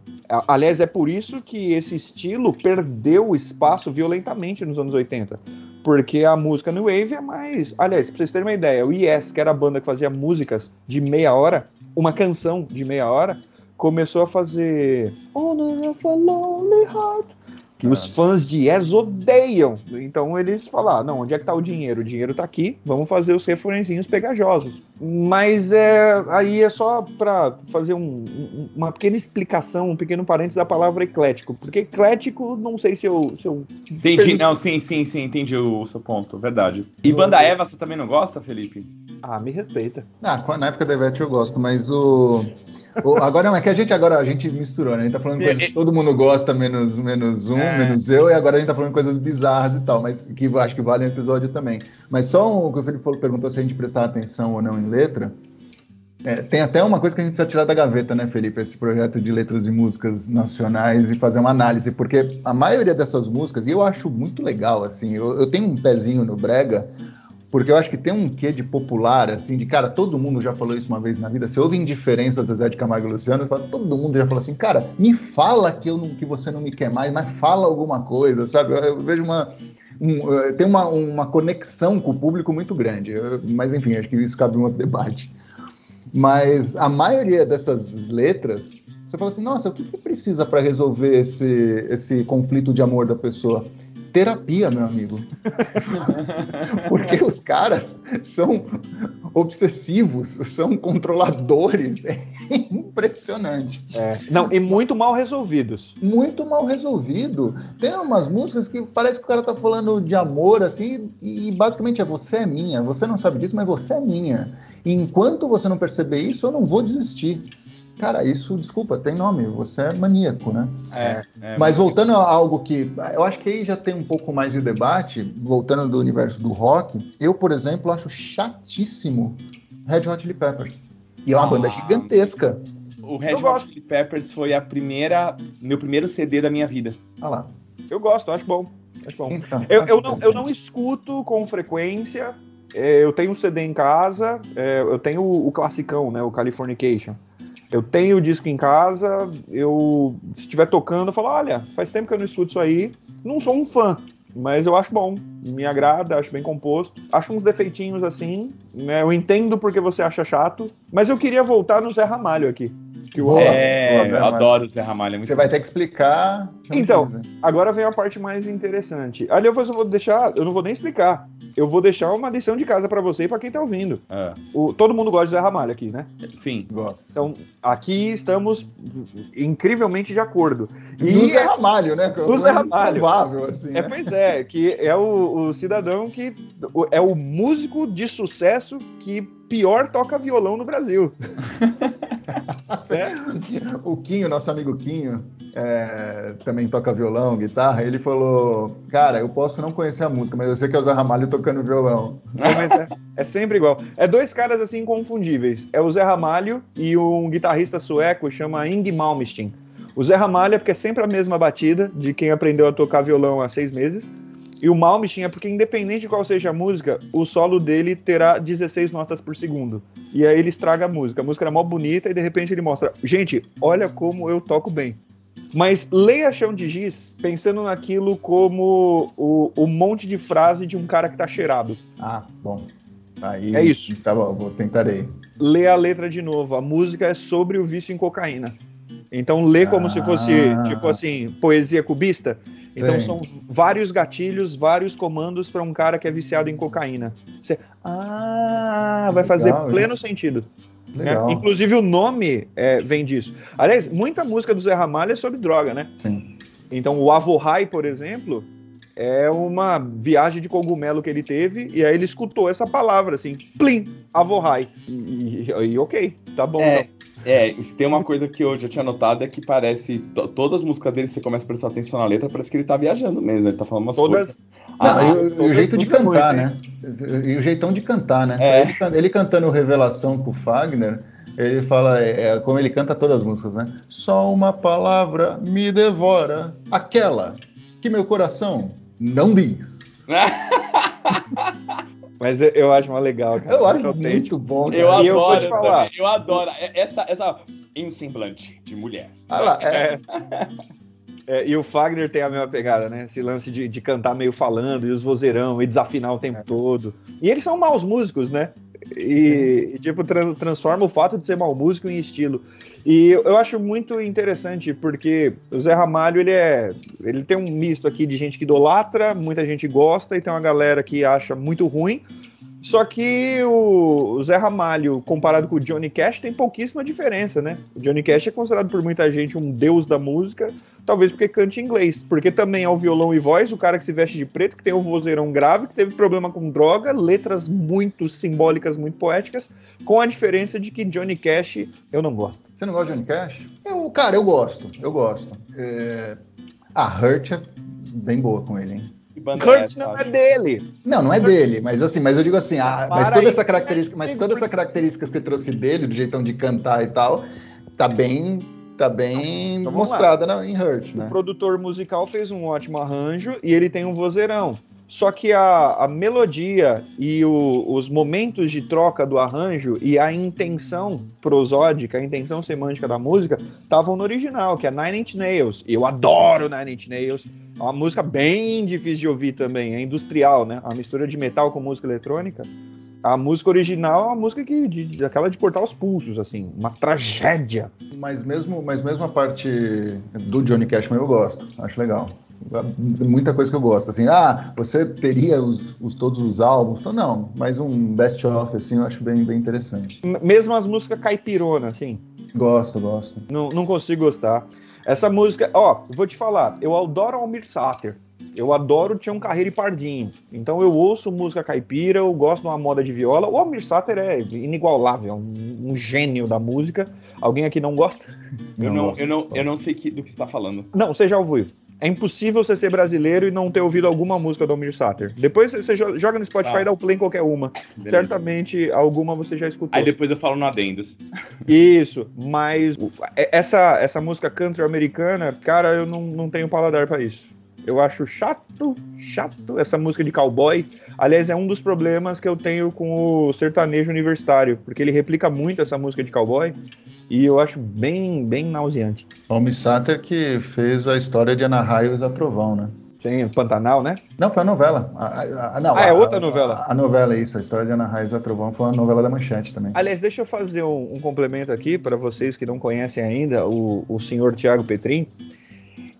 Aliás, é por isso que esse estilo perdeu espaço violentamente nos anos 80. Porque a música New Wave é mais. Aliás, pra vocês terem uma ideia, o Yes, que era a banda que fazia músicas de meia hora, uma canção de meia hora, começou a fazer. Honor of a Lonely Heart. Que os Ah. fãs de Yes odeiam. Então eles falaram: não, onde é que tá o dinheiro? O dinheiro tá aqui, vamos fazer os refrõezinhos pegajosos. Mas é, aí é só pra fazer um- um- uma pequena explicação, um pequeno parênteses da palavra eclético. Porque eclético, não sei se eu. Se eu Entendi, não, sim, sim, sim, entendi o seu ponto, verdade. E Banda Eva, você também não gosta, Felipe? Ah, me respeita. Ah, na época da Ivete eu gosto, mas o. o- agora não, é que a gente agora a gente misturou, né? A gente tá falando coisas que todo mundo gosta, menos, menos um, É. menos eu, e agora a gente tá falando coisas bizarras e tal, mas que eu acho que vale um episódio também. Mas só um, o que o Felipe falou, perguntou se a gente prestar atenção ou não em letra. É, tem até uma coisa que a gente precisa tirar da gaveta, né, Felipe? Esse projeto de letras e músicas nacionais e fazer uma análise, porque a maioria dessas músicas, e eu acho muito legal, assim, eu, eu tenho um pezinho no Brega, porque eu acho que tem um quê de popular, assim, de cara, todo mundo já falou isso uma vez na vida. Você ouve indiferenças Zezé de Camargo e Luciano, todo mundo já falou assim, cara, me fala que, eu não, que você não me quer mais, mas fala alguma coisa, sabe? Eu, eu vejo uma. um, eh, tem uma, uma conexão com o público muito grande. Mas enfim, acho que isso cabe um outro debate. Mas a maioria dessas letras, você fala assim, nossa, o que, que precisa para resolver esse, esse conflito de amor da pessoa? Terapia, meu amigo. Porque os caras são obsessivos, são controladores. É impressionante. É. Não, e muito mal resolvidos. Muito mal resolvido. Tem umas músicas que parece que o cara tá falando de amor, assim, e basicamente é você é minha. Você não sabe disso, mas você é minha. E enquanto você não perceber isso, eu não vou desistir. Cara, isso, desculpa, tem nome, você é maníaco, né? É, é, Mas voltando a algo que eu acho que aí já tem um pouco mais de debate, voltando do universo do rock, eu, por exemplo, acho chatíssimo Red Hot Chili Peppers. E é uma Ah. banda gigantesca. O Red Eu Hot gosto. Chili Peppers foi a primeira, meu primeiro CD da minha vida. Olha lá. Eu gosto, acho bom. Acho bom. Então, Eu, eu, não, eu não escuto com frequência. É, eu tenho um CD em casa, é, eu tenho o, o classicão, né? O Californication. Eu tenho o disco em casa, eu se estiver tocando, eu falo, olha, faz tempo que eu não escuto isso aí. Não sou um fã, mas eu acho bom, me agrada, acho bem composto. Acho uns defeitinhos assim, né? Eu entendo porque você acha chato, mas eu queria voltar no Zé Ramalho aqui. Que o- é, boa, eu adoro o Zé Ramalho. é muito Você vai ter que explicar. Então. Agora vem a parte mais interessante. Ali eu vou deixar, eu não vou nem explicar. Eu vou deixar uma lição de casa pra você e pra quem tá ouvindo. Ah, O- todo mundo gosta de Zé Ramalho aqui, né? sim. Gosto. Então, aqui estamos incrivelmente de acordo. E do Zé é, Ramalho, né? Do Zé Ramalho. Provável, assim. é, né? pois é, que é o, o cidadão que é o músico de sucesso que pior toca violão no Brasil. Certo? O Quinho, nosso amigo Quinho, é, também toca violão, guitarra. Ele falou: Cara, eu posso não conhecer a música, mas eu sei que é o Zé Ramalho tocando violão. É, mas é, é sempre igual. É dois caras assim inconfundíveis. É o Zé Ramalho e um guitarrista sueco chama Ing Malmsteen. O Zé Ramalho é porque é sempre a mesma batida de quem aprendeu a tocar violão há seis meses. E o Malmsteen é porque, independente de qual seja a música, o solo dele terá 16 notas por segundo. E aí ele estraga a música. A música era mó bonita e de repente ele mostra: Gente, olha como eu toco bem. Mas leia Chão de Giz pensando naquilo como o, o monte de frase de um cara que tá cheirado. Ah, bom. Aí, É isso. Tá bom, vou tentarei. lê a letra de novo. A música é sobre o vício em cocaína. Então lê como Ah. se fosse, tipo assim, poesia cubista. Então Sim. são vários gatilhos, vários comandos para um cara que é viciado em cocaína. Você, ah, vai fazer pleno isso. sentido. né? Inclusive o nome é, vem disso. Aliás, muita música do Zé Ramalho é sobre droga, né? Sim. Então o Avorrai, por exemplo, é uma viagem de cogumelo que ele teve e aí ele escutou essa palavra assim, plim, Avorrai. E, e- e ok, tá bom. É, então. É, se tem uma coisa que eu já tinha notado é que parece. to- todas as músicas dele, você começa a prestar atenção na letra, parece que ele tá viajando mesmo. Ele tá falando umas Todas. coisas. Não, Ah, e, o- e o todas jeito de é cantar, muito, né? E o jeitão de cantar, né? É. Ele, ele cantando Revelação com o Fagner, ele fala, é, é como ele canta todas as músicas, né? Só uma palavra me devora, aquela que meu coração não diz. Mas eu, eu acho mais legal, cara. Eu acho autêntico. muito bom, cara. Eu E eu vou adoro, te falar. também, eu adoro. É- Essa, essa. Em um semblante de mulher. Olha lá, é, É, e o Fagner tem a mesma pegada, né? Esse lance de, de cantar meio falando e os vozeirão e desafinar o É. tempo todo. E eles são maus músicos, né? E, e, tipo, tran- transforma o fato de ser mau músico em estilo. E eu, eu acho muito interessante porque o Zé Ramalho, ele é. Ele tem um misto aqui de gente que idolatra, muita gente gosta, e tem uma galera que acha muito ruim. Só que o, Zé Ramalho, comparado com o Johnny Cash, tem pouquíssima diferença, né? O Johnny Cash é considerado por muita gente um deus da música, talvez porque cante inglês. Porque também é o violão e voz, o cara que se veste de preto, que tem o vozeirão grave, que teve problema com droga, letras muito simbólicas, muito poéticas, com a diferença de que Johnny Cash eu não gosto. Você não gosta de Johnny Cash? Eu, cara, eu gosto, eu gosto. É, A Hurt é bem boa com ele, hein? Banda é Kurt não é dele. Não, não é dele, mas assim, mas eu digo assim, a- Para mas toda aí. essa característica, mas toda essa característica que você trouxe dele, do jeitão de cantar e tal, tá bem, tá bem Então vamos mostrada na, em Hurt, O né? produtor musical fez um ótimo arranjo e ele tem um vozeirão. Só que a, a melodia e o- os momentos de troca do arranjo e a intenção prosódica, a intenção semântica da música, estavam no original, que é Nine Inch Nails. Eu adoro Nine Inch Nails. É uma música bem difícil de ouvir também, é industrial, né? A mistura de metal com música eletrônica. A música original é uma música que, de, de- aquela de cortar os pulsos, assim, uma tragédia. Mas mesmo, mas mesmo a parte do Johnny Cashman eu gosto, acho legal. Muita coisa que eu gosto. Assim, ah, você teria os, os todos os álbuns? Então, não, mas um best-of, assim, eu acho bem, bem interessante. Mesmo as músicas caipirona, assim. Gosto, gosto. Não, não consigo gostar. Essa música, ó, vou te falar, eu adoro Almir Sater. Eu adoro Tião Carreiro e Pardinho. Então eu ouço música caipira, eu gosto de uma moda de viola. O Almir Sater é inigualável, um, um gênio da música. Alguém aqui não gosta? Eu não, eu não, eu não sei que, do que você está falando. Não, você já ouviu. É impossível você ser brasileiro e não ter ouvido alguma música do Almir Sater. Depois você joga no Spotify e dá o play em qualquer uma. Beleza. Certamente alguma você já escutou. Aí depois eu falo no Adendos. Isso, mas essa, essa música country americana, cara, eu não, não tenho paladar para isso. Eu acho chato, chato essa música de cowboy. Aliás, é um dos problemas que eu tenho com o sertanejo universitário, porque ele replica muito essa música de cowboy e eu acho bem, bem nauseante. Homem Sater que fez a história de Ana Raios a Trovão, né? Sim, Pantanal, né? Não, foi a novela. A, a, não, ah, é outra novela? A, a, novela, isso. A história de Ana Raiz a Trovão foi uma novela da Manchete também. Aliás, deixa eu fazer um, um complemento aqui para vocês que não conhecem ainda o, o senhor Tiago Petrin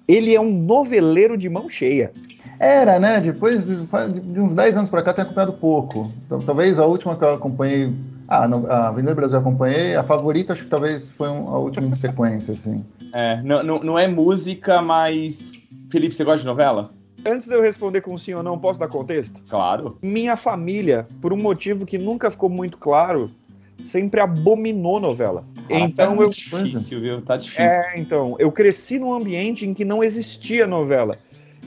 ele é um noveleiro de mão cheia. Era, né? Depois de uns 10 anos para cá, tem acompanhado pouco. Então, talvez a última que eu acompanhei. Ah, a Avenida Brasil eu acompanhei. A favorita, acho que talvez foi um, a última em sequência, assim. É, não, não, não é música, mas. Felipe, você gosta de novela? Antes de eu responder com sim ou não, posso dar contexto? Claro. Minha família, por um motivo que nunca ficou muito claro, sempre abominou novela. Ah, então tá eu difícil, viu? Tá difícil. É, então, eu cresci num ambiente em que não existia novela.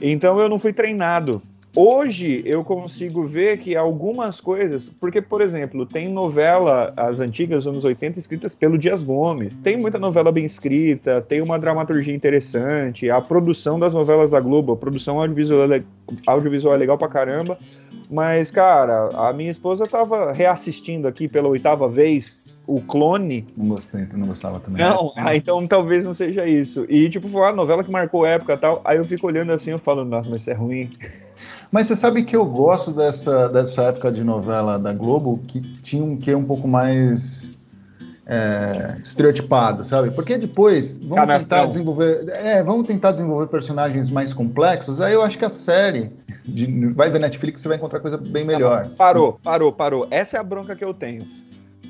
Então eu não fui treinado. Hoje eu consigo ver que algumas coisas, porque, por exemplo, tem novela, as antigas, anos 80, escritas pelo Dias Gomes. Tem muita novela bem escrita, tem uma dramaturgia interessante, a produção das novelas da Globo, a produção audiovisual, é, audiovisual é legal pra caramba. Mas, cara, a minha esposa tava reassistindo aqui pela oitava vez o clone. Não gostei, não gostava também. Não, ah, então talvez não seja isso. E, tipo, foi uma novela que marcou época e tal. Aí eu fico olhando assim, eu falo, nossa, mas isso é ruim. Mas você sabe que eu gosto dessa, dessa época de novela da Globo que tinha um que um pouco mais é, estereotipado, sabe? Porque depois vamos tentar desenvolver, é, vamos tentar desenvolver personagens mais complexos. Aí eu acho que a série de, vai ver Netflix você vai encontrar coisa bem melhor. Parou, parou, parou. Essa é a bronca que eu tenho.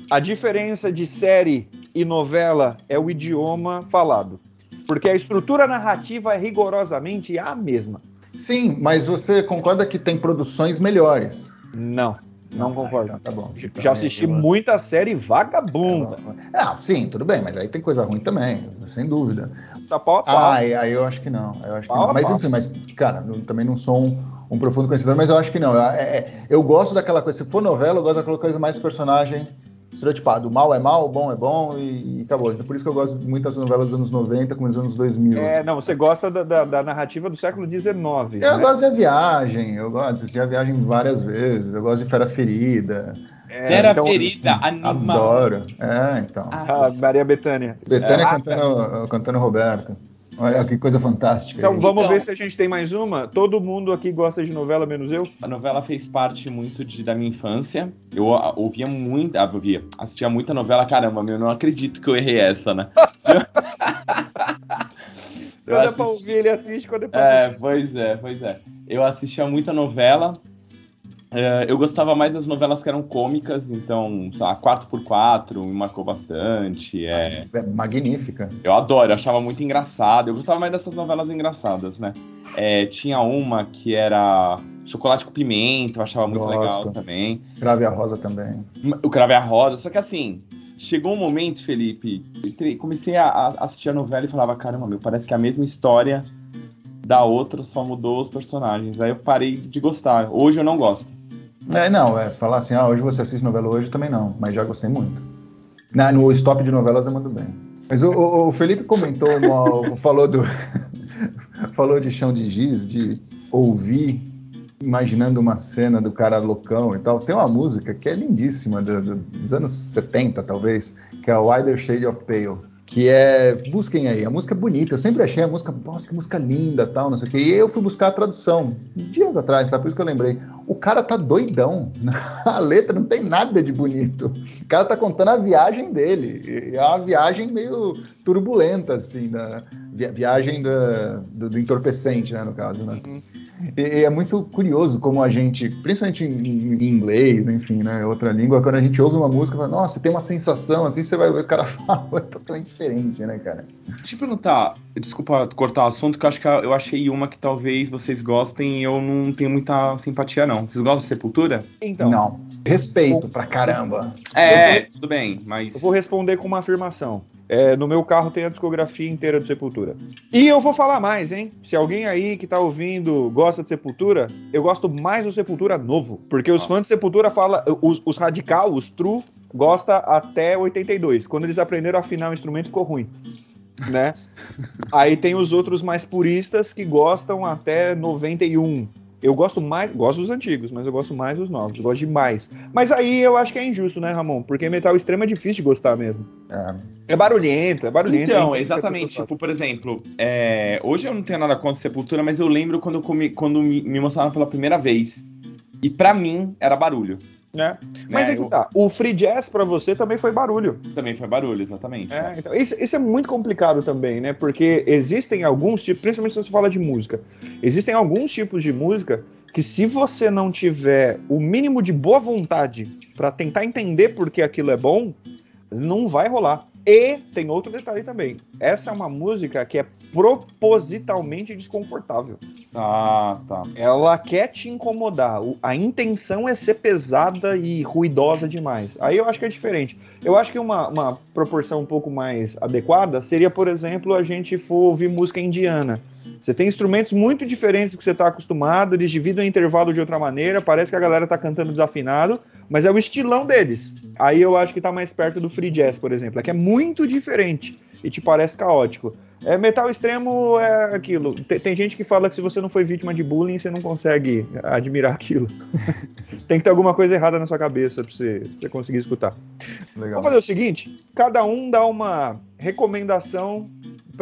A diferença de série e novela é o idioma falado, porque a estrutura narrativa é rigorosamente a mesma. Sim, mas você concorda que tem produções melhores? Não. Não ah, concordo. Então, tá bom. Então, Já assisti muita série vagabunda. Não, sim, tudo bem, mas aí tem coisa ruim também, sem dúvida. Tá pau a pau. Ah, aí, aí eu acho que não. Eu acho que não. Mas enfim, mas, cara, eu também não sou um, um profundo conhecedor, mas eu acho que não. Eu, é, é, eu gosto daquela coisa, se for novela, eu gosto daquela coisa mais personagem estereotipado. Mal é mal, bom é bom e, e acabou. Então, por isso que eu gosto muito das novelas dos anos 90 com os anos 2000. É, assim. não, você gosta da, da, da, narrativa do século XIX. Eu né? gosto de A Viagem, eu gosto de assistir A Viagem várias vezes, eu gosto de Fera Ferida. É, Fera então, Ferida, assim, anima. Adoro. É, então. Ah, Maria Bethânia. Betânia é, cantando, cantando Roberto. Olha que coisa fantástica. Então vamos então, ver se a gente tem mais uma. Todo mundo aqui gosta de novela, menos eu? A novela fez parte muito de, da minha infância. Eu ouvia muito. Ah, ouvia. Assistia muita novela. Caramba, meu, não acredito que eu errei essa, né? quando assisti... é pra ouvir, ele assiste quando é pra É, pois é, pois é. Eu assistia muita novela. É, eu gostava mais das novelas que eram cômicas, então, sei lá, 4x4 me marcou bastante. É... é magnífica. Eu adoro, eu achava muito engraçado. Eu gostava mais dessas novelas engraçadas, né? É, tinha uma que era Chocolate com Pimenta, eu achava muito Gosto. legal também. Crave a Rosa também. O Crave a Rosa, só que assim, chegou um momento, Felipe, comecei a, assistir a novela e falava, caramba, meu, parece que é a mesma história da outra, só mudou os personagens. Aí eu parei de gostar. Hoje eu não gosto. É, não, é falar assim, ah, hoje você assiste novela hoje também não, mas já gostei muito. Na, no stop de novelas eu mando bem. Mas o, o, o Felipe comentou, uma, falou do. falou de chão de giz, de ouvir, imaginando uma cena do cara loucão e tal. Tem uma música que é lindíssima, do, do, dos anos 70, talvez, que é Wider Shade of Pale que é, busquem aí, a música é bonita, eu sempre achei a música, nossa, que música linda, tal, não sei o quê, e eu fui buscar a tradução, dias atrás, tá, por isso que eu lembrei, o cara tá doidão, a letra não tem nada de bonito, o cara tá contando a viagem dele, é uma viagem meio turbulenta, assim, da, viagem do, do, do, entorpecente, né, no caso, né? Uhum. E, e, é muito curioso como a gente, principalmente em, em, inglês, enfim, né, outra língua, quando a gente ouve uma música, fala, nossa, tem uma sensação, assim, você vai ver o cara fala, é totalmente diferente, né, cara? Deixa eu perguntar, desculpa cortar o assunto, que eu acho que eu achei uma que talvez vocês gostem e eu não tenho muita simpatia, não. Vocês gostam de Sepultura? Então. Não. Respeito pra caramba. É, tudo bem, mas. Eu vou responder com uma afirmação. É, no meu carro tem a discografia inteira do Sepultura. E eu vou falar mais, hein? Se alguém aí que tá ouvindo gosta de Sepultura, eu gosto mais do Sepultura novo. Porque os ah. fãs de Sepultura falam. Os, os radical, os true, gosta até 82. Quando eles aprenderam a afinar o instrumento, ficou ruim. Né? aí tem os outros mais puristas que gostam até 91. Eu gosto mais, gosto dos antigos, mas eu gosto mais dos novos, gosto demais. Mas aí eu acho que é injusto, né, Ramon? Porque metal extremo é difícil de gostar mesmo. É, é barulhento, é barulhento. Então, é exatamente. Tipo, por exemplo, é... hoje eu não tenho nada contra Sepultura, mas eu lembro quando, eu comi... quando me, me mostraram pela primeira vez. E para mim era barulho. Né? Mas é que tá. O free jazz para você também foi barulho. Também foi barulho, exatamente. É, então, isso, isso, é muito complicado também, né? Porque existem alguns tipos, principalmente se você fala de música, existem alguns tipos de música que se você não tiver o mínimo de boa vontade para tentar entender por que aquilo é bom, não vai rolar. E tem outro detalhe também. Essa é uma música que é propositalmente desconfortável. Ah, tá. Ela quer te incomodar. A intenção é ser pesada e ruidosa demais. Aí eu acho que é diferente. Eu acho que uma, uma proporção um pouco mais adequada seria, por exemplo, a gente for ouvir música indiana. Você tem instrumentos muito diferentes do que você está acostumado, eles dividem o intervalo de outra maneira, parece que a galera está cantando desafinado, mas é o estilão deles. Aí eu acho que está mais perto do free jazz, por exemplo, é que é muito diferente e te parece caótico. É, metal extremo é aquilo. Tem, tem, gente que fala que se você não foi vítima de bullying, você não consegue admirar aquilo. tem que ter alguma coisa errada na sua cabeça pra você, pra você conseguir escutar. Legal. Vamos fazer o seguinte: cada um dá uma recomendação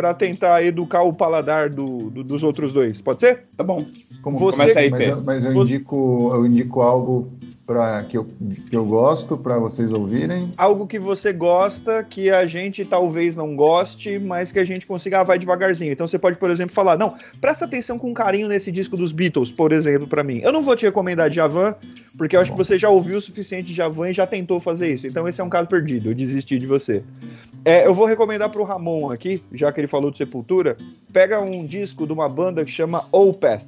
para tentar educar o paladar do, do, dos outros dois. Pode ser? Tá bom. Como você, começa aí, mas, eu, mas eu indico, eu indico algo para que eu, que eu gosto para vocês ouvirem. Algo que você gosta, que a gente talvez não goste, mas que a gente consiga, ah, vai devagarzinho. Então você pode, por exemplo, falar: não, presta atenção com carinho nesse disco dos Beatles, por exemplo, para mim. Eu não vou te recomendar Javan, porque eu acho que você já ouviu o suficiente de Javan e já tentou fazer isso. Então esse é um caso perdido, eu desisti de você. É, eu vou recomendar pro Ramon aqui, já que ele falou de Sepultura, pega um disco de uma banda que chama Opeth.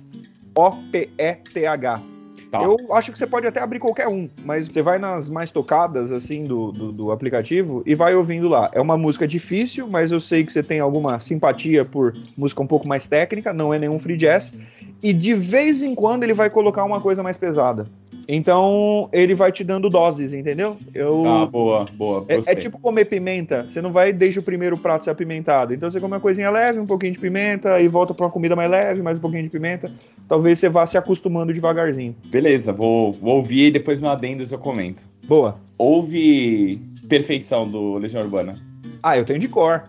O-P-E-T-H Tá. Eu acho que você pode até abrir qualquer um, mas você vai nas mais tocadas, assim, do, do, do, aplicativo e vai ouvindo lá. É uma música difícil, mas eu sei que você tem alguma simpatia por música um pouco mais técnica, não é nenhum free jazz. E de vez em quando ele vai colocar uma coisa mais pesada. Então ele vai te dando doses, entendeu? Eu, ah, boa, boa. É, é, tipo comer pimenta. Você não vai desde o primeiro prato ser apimentado. Então você come uma coisinha leve, um pouquinho de pimenta, e volta para uma comida mais leve, mais um pouquinho de pimenta. Talvez você vá se acostumando devagarzinho. Beleza, vou, vou ouvir e depois no adendo eu comento. Boa. Ouve Perfeição do Legião Urbana. Ah, eu tenho de cor.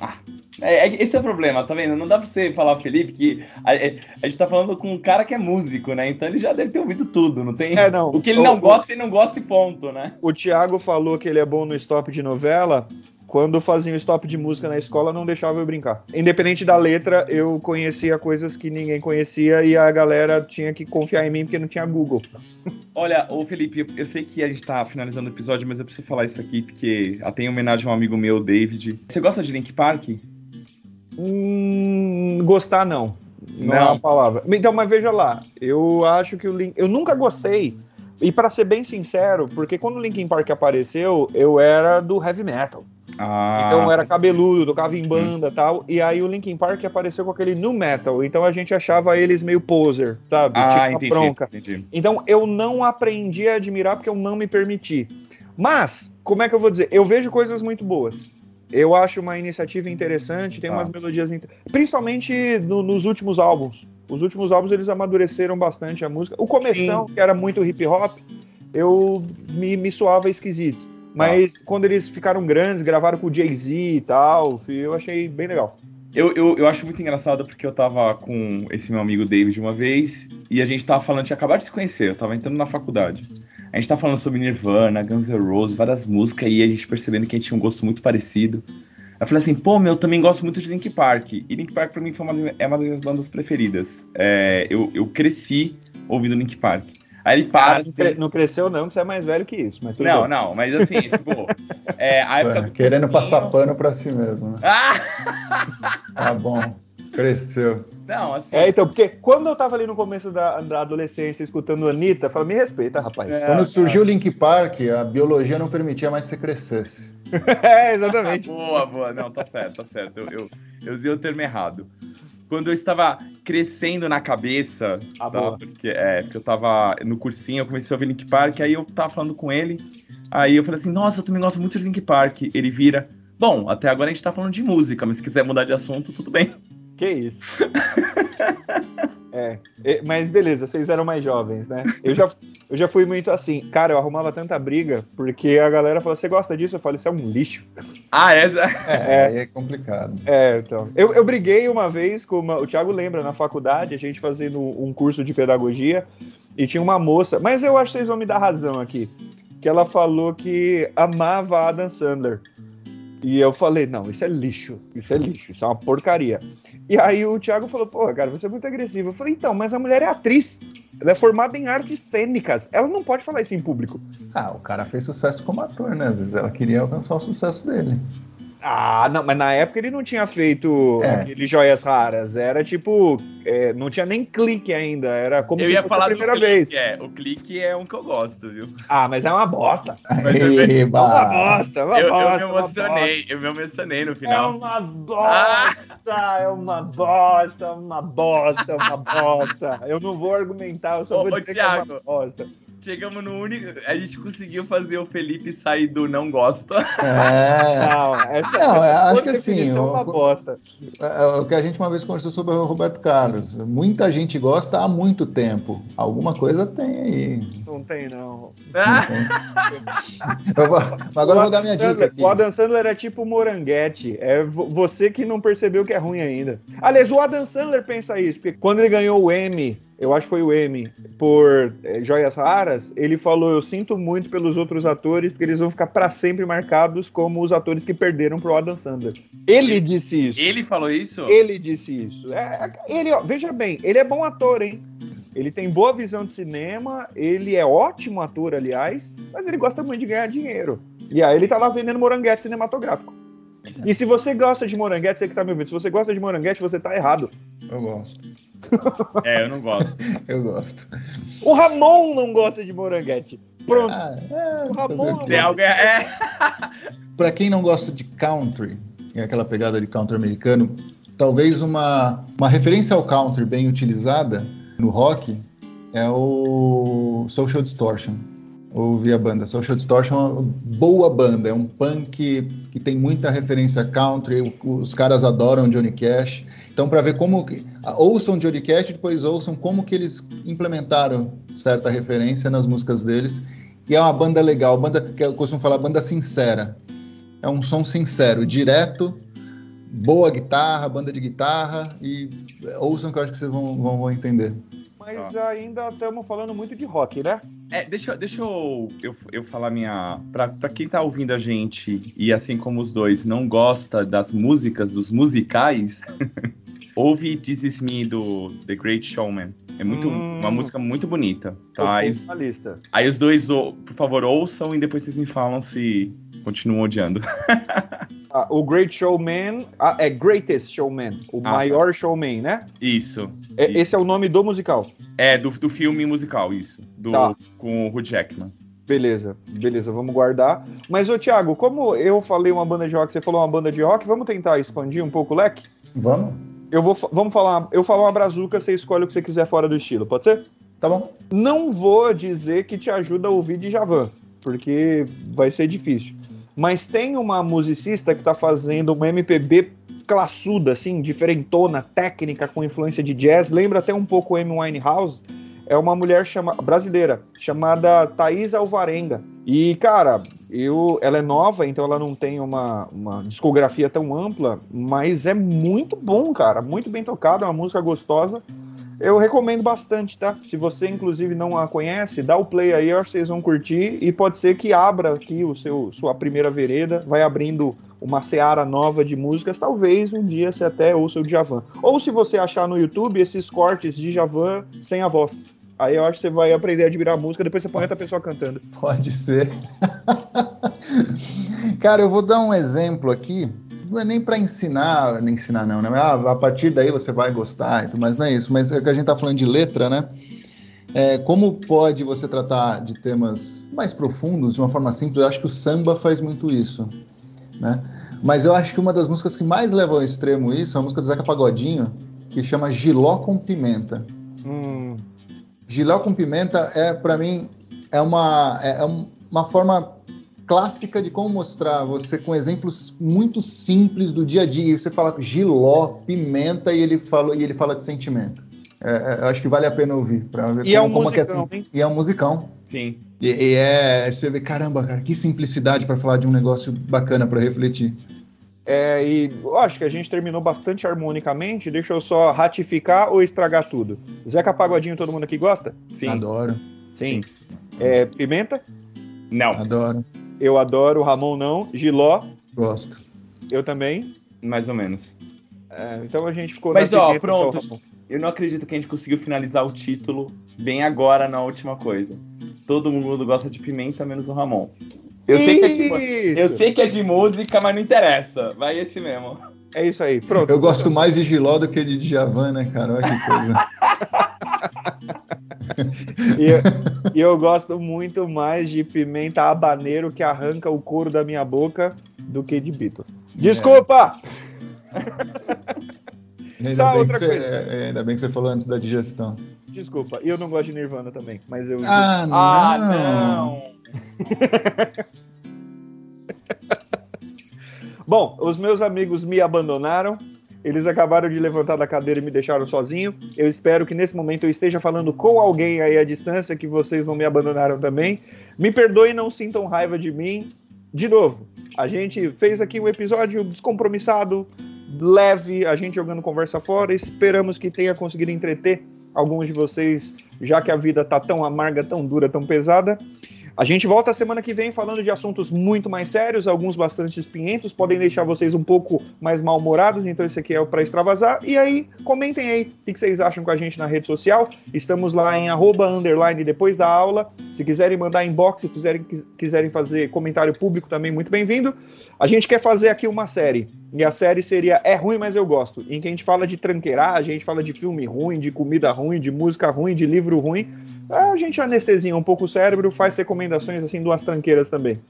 Ah, é, é, esse é o problema, tá vendo? Não dá pra você falar, Felipe, que a, é, a, gente tá falando com um cara que é músico, né? Então ele já deve ter ouvido tudo, não tem? É, não. O que ele o, não gosta, ele não gosta e ponto, né? O Thiago falou que ele é bom no stop de novela. Quando faziam stop de música na escola, não deixava eu brincar. Independente da letra, eu conhecia coisas que ninguém conhecia e a galera tinha que confiar em mim porque não tinha Google. Olha, ô Felipe, eu sei que a gente tá finalizando o episódio, mas eu preciso falar isso aqui porque tem homenagem a um amigo meu, David. Você gosta de Link Park? Hum, gostar não. Não, não é uma palavra. Então, mas veja lá, eu acho que o Link. Eu nunca gostei. E para ser bem sincero, porque quando o Linkin Park apareceu, eu era do heavy metal. Ah, então eu era cabeludo, tocava em banda tal. E aí o Linkin Park apareceu com aquele nu metal. Então a gente achava eles meio poser, sabe? Ah, tipo entendi, bronca. Entendi. Então eu não aprendi a admirar porque eu não me permiti. Mas, como é que eu vou dizer? Eu vejo coisas muito boas. Eu acho uma iniciativa interessante, tem ah. umas melodias. Principalmente no, nos últimos álbuns. Os últimos álbuns eles amadureceram bastante a música. O começão, Sim. que era muito hip hop, eu me, me soava esquisito. Mas ah. quando eles ficaram grandes, gravaram com o Jay-Z e tal, eu achei bem legal. Eu, eu, eu acho muito engraçado porque eu tava com esse meu amigo David uma vez e a gente tava falando, tinha acabado de se conhecer, eu tava entrando na faculdade. A gente tá falando sobre Nirvana, Guns N' Roses, várias músicas, e a gente percebendo que a gente tinha um gosto muito parecido. Eu falei assim, pô, meu, eu também gosto muito de Link Park. E Link Park pra mim foi uma, é uma das minhas bandas preferidas. É, eu, eu cresci ouvindo Link Park. Aí ele para. Ah, não, cre- não cresceu, não, que você é mais velho que isso. Mas tudo Não, bem. não, mas assim, tipo, é, a época do querendo cursinho- passar pano pra si mesmo, né? Ah! Tá bom. Cresceu. Não, assim. É, então, porque quando eu tava ali no começo da, da adolescência escutando Anitta, eu falei, me respeita, rapaz. É. Quando surgiu o Link Park, a biologia não permitia mais que você crescesse. É, exatamente. Boa, boa. Não, tá certo, tá certo. Eu, eu, eu usei o termo errado. Quando eu estava crescendo na cabeça, Ah, tá? boa. porque, é, porque eu tava no cursinho, eu comecei a ouvir Link Park, aí eu tava falando com ele, aí eu falei assim, nossa, eu também gosto muito de Link Park. Ele vira, bom, até agora a gente tá falando de música, mas se quiser mudar de assunto, tudo bem. Que isso. É, é, mas beleza, vocês eram mais jovens, né? Eu já, eu já fui muito assim. Cara, eu arrumava tanta briga, porque a galera falou, você gosta disso? Eu falei, isso é um lixo. Ah, essa... É, aí é complicado. É, então. Eu, eu briguei uma vez com uma, o Thiago lembra, na faculdade, a gente fazendo um curso de pedagogia, e tinha uma moça, mas eu acho que vocês vão me dar razão aqui, que ela falou que amava a Adam Sandler. E eu falei, não, isso é lixo, isso é lixo, isso é uma porcaria. E aí o Thiago falou, pô, cara, você é muito agressivo. Eu falei, então, mas a mulher é atriz, ela é formada em artes cênicas, ela não pode falar isso em público. Ah, o cara fez sucesso como ator, né? Às vezes ela queria alcançar o sucesso dele. Ah, não, mas na época ele não tinha feito É. aquele joias raras. Era tipo. é, não tinha nem clique ainda. Era como Eu se ia fosse falar a do primeira clique, vez. é. O clique é um que eu gosto, viu? Ah, mas é uma bosta. Mas É Eba! uma bosta, é uma eu, bosta. eu me emocionei, eu me emocionei no bosta. É final. uma bosta, é uma bosta, é uma bosta, é uma bosta. Eu não vou argumentar, eu só Ô, vou ô, dizer que é uma Thiago. bosta. Chegamos no único. A gente conseguiu fazer o Felipe sair do não gosto. É, Não, essa, Não, essa acho que assim, é uma o- bosta. é o que a gente uma vez conversou sobre o Roberto Carlos. Muita gente gosta há muito tempo. Alguma coisa tem aí. Não tem, não. Eu vou- agora eu vou dar minha dica aqui. O Adam Sandler é tipo moranguete. É vo- você que não percebeu que é ruim ainda. Aliás, o Adam Sandler pensa isso, porque quando ele ganhou o Emmy, eu acho que foi o Emmy, por eh, Joias Raras, ele falou: Eu sinto muito pelos outros atores, porque eles vão ficar pra sempre marcados como os atores que perderam pro Adam Sandler. Ele disse isso. Ele falou isso? Ele disse isso. É, ele, ó, veja bem, ele é bom ator, hein? Ele tem boa visão de cinema, ele é ótimo ator, aliás, mas ele gosta muito de ganhar dinheiro. E aí ele tá lá vendendo moranguete cinematográfico. E se você gosta de moranguete, você que tá me ouvindo, se você gosta de moranguete, você tá errado. Eu gosto. É, eu não gosto. Eu gosto. O Ramon não gosta de moranguete. Pronto. Ah, é, O Ramon não? Tem algo. É. Pra quem não gosta de country, é aquela pegada de country americano, talvez uma, uma referência ao country bem utilizada no rock é o Social Distortion. Ouvi a banda. Social Distortion é uma boa banda, é um punk que tem muita referência country, os caras adoram Johnny Cash. Então, para ver como. que- Ouçam Johnny Cash e depois ouçam como que eles implementaram certa referência nas músicas deles. E é uma banda legal, banda que eu costumo falar, banda sincera. É um som sincero, direto, boa guitarra, banda de guitarra e ouçam que eu acho que vocês vão, vão, vão entender. Mas ainda estamos falando muito de rock, né? É, deixa, deixa eu, eu, eu falar minha. Pra, pra quem tá ouvindo a gente, e assim como os dois, não gosta das músicas, dos musicais, ouve This Is Me do The Great Showman. É muito, Hum. uma música muito bonita. Tá? Aí, pontos na lista. aí os dois, por favor, ouçam e depois vocês me falam se continuam odiando. Ah, o Great Showman. ah, é Greatest Showman. O Ah, maior showman, né? Isso. É- Isso. esse é o nome do musical. É, do, do filme musical, isso. Do, Tá. Com o Hugh Jackman. Beleza, beleza, vamos guardar. Mas, ô Thiago, como eu falei uma banda de rock, você falou uma banda de rock, vamos tentar expandir um pouco o leque? Vamos? Eu vou, vamos falar, eu falo uma brazuca, você escolhe o que você quiser fora do estilo, pode ser? Tá bom? Não vou dizer que te ajuda a ouvir de Javan, porque vai ser difícil. Mas tem uma musicista que tá fazendo uma MPB classuda, assim, diferentona, técnica, com influência de jazz, lembra até um pouco Amy Winehouse. É uma mulher chama, brasileira, chamada Thaís Alvarenga. E, cara, eu, ela é nova, então ela não tem uma, uma discografia tão ampla, mas é muito bom, cara. Muito bem tocada, é uma música gostosa. Eu recomendo bastante, tá? Se você, inclusive, não a conhece, dá o play aí, vocês vão curtir. E pode ser que abra aqui o seu, sua primeira vereda, vai abrindo uma seara nova de músicas. Talvez um dia você até ouça o Djavan. Ou se você achar no YouTube esses cortes de Djavan sem a voz. Aí eu acho que você vai aprender a admirar a música, depois você põe outra pessoa cantando. Pode ser. Cara, eu vou dar um exemplo aqui. Não é nem para ensinar, nem ensinar não, né? Ah, a partir daí você vai gostar, mas não é isso. Mas é que a gente tá falando de letra, né? É, como pode você tratar de temas mais profundos de uma forma simples? Eu acho que o samba faz muito isso, né? Mas eu acho que uma das músicas que mais leva ao extremo isso é a música do Zeca Pagodinho, que chama Giló com Pimenta. Giló com pimenta é, para mim, é uma, é uma forma clássica de como mostrar você com exemplos muito simples do dia a dia. E você fala giló, pimenta e ele fala, e ele fala de sentimento. É, é, eu acho que vale a pena ouvir. Pra ver E é um como que musicão, hein? E é um musicão. Sim. E, e é, você vê, caramba, cara, que simplicidade para falar de um negócio bacana para refletir. É, e eu acho que a gente terminou bastante harmonicamente. Deixa eu só ratificar ou estragar tudo. Zeca Pagodinho, todo mundo aqui gosta? Sim. Adoro, Sim. É, Pimenta? Não, adoro, Eu adoro. Ramon não. Giló? gosto. Eu também. mais ou menos. É, então a gente ficou Mas, ó, Pimenta, pronto. só. Eu não acredito que a gente conseguiu finalizar o título bem agora na última coisa. Todo mundo gosta de pimenta, menos o Ramon. Eu sei, que é de, eu sei que é de música, mas não interessa. Vai esse mesmo. É isso aí. Pronto. Eu gosto mais de Giló do que de Djavan, né, cara? Olha que coisa. E eu, e eu gosto muito mais de pimenta habaneiro que arranca o couro da minha boca do que de Beatles. Desculpa! Ainda, Só bem outra que você, coisa. é, ainda bem que você falou antes da digestão. Desculpa. E eu não gosto de Nirvana também, mas eu. Ah, não! Ah, não! Bom, os meus amigos me abandonaram. Eles acabaram de levantar da cadeira e me deixaram sozinho. Eu espero que nesse momento eu esteja falando com alguém aí à distância, que vocês não me abandonaram também. Me perdoem, não sintam raiva de mim. De novo, a gente fez aqui um episódio descompromissado, leve, a gente jogando conversa fora. Esperamos que tenha conseguido entreter alguns de vocês, já que a vida tá tão amarga, tão dura, tão pesada. A gente volta semana que vem falando de assuntos muito mais sérios, alguns bastante espinhentos, podem deixar vocês um pouco mais mal-humorados, então esse aqui é o para extravasar. E aí, comentem aí o que vocês acham com a gente na rede social. Estamos lá em arroba, underline, depois da aula. Se quiserem mandar inbox, se quiserem, quiserem fazer comentário público também, muito bem-vindo. A gente quer fazer aqui uma série, e a série seria É Ruim, Mas Eu Gosto, em que a gente fala de tranqueiragem, a gente fala de filme ruim, de comida ruim, de música ruim, de livro ruim. A gente anestesia um pouco o cérebro, faz recomendações assim, duas tranqueiras também.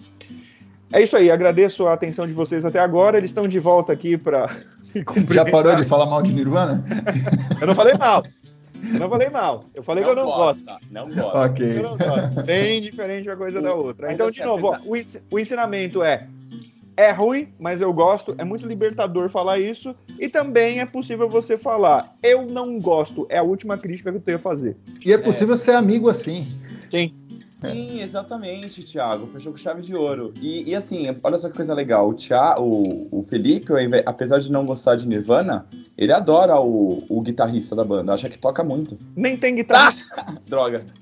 É isso aí, agradeço a atenção de vocês até agora. Eles estão de volta aqui para. Já parou de falar mal de Nirvana? Eu não falei mal. Eu não falei mal. Eu falei que eu não gosto. Não gosto. ok. Eu não gosto. Bem diferente uma coisa da outra. Então, assim, de novo, ó, o ensinamento é. É ruim, mas eu gosto. É muito libertador falar isso. E também é possível você falar. Eu não gosto. É a última crítica que eu tenho a fazer. E é possível ser amigo assim. Sim. Sim, exatamente, Thiago. Fechou com chave de ouro. E, e assim, olha só que coisa legal. O, Thiago, o, o Felipe, apesar de não gostar de Nirvana, ele adora o, o guitarrista da banda. Acha que toca muito. Nem tem guitarra. Droga.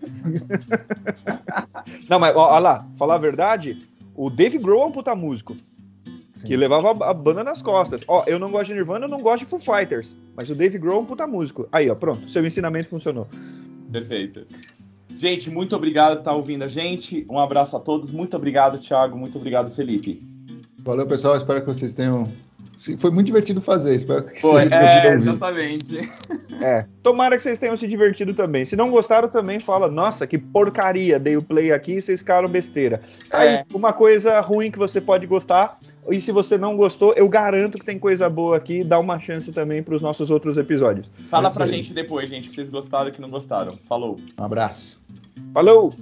Não, mas ó lá, falar a verdade, o Dave Grohl é um puta músico. Sim. Que levava a banda nas costas. Ó, eu não gosto de Nirvana, eu não gosto de Foo Fighters. Mas o Dave Grohl é um puta músico. Aí, ó, pronto. Seu ensinamento funcionou. Perfeito. Gente, muito obrigado por estar ouvindo a gente. Um abraço a todos. Muito obrigado, Thiago. Muito obrigado, Felipe. Valeu, pessoal. Espero que vocês tenham. Foi muito divertido fazer. Espero que Foi, seja divertido é, ouvir. exatamente. É. Tomara que vocês tenham se divertido também. Se não gostaram, também fala, nossa, que porcaria. Dei o play aqui e vocês ficaram besteira. Aí, É. uma coisa ruim que você pode gostar. E se você não gostou, eu garanto que tem coisa boa aqui. Dá uma chance também para os nossos outros episódios. Fala É pra aí. gente depois, gente, que vocês gostaram e que não gostaram. Falou. Um abraço. Falou!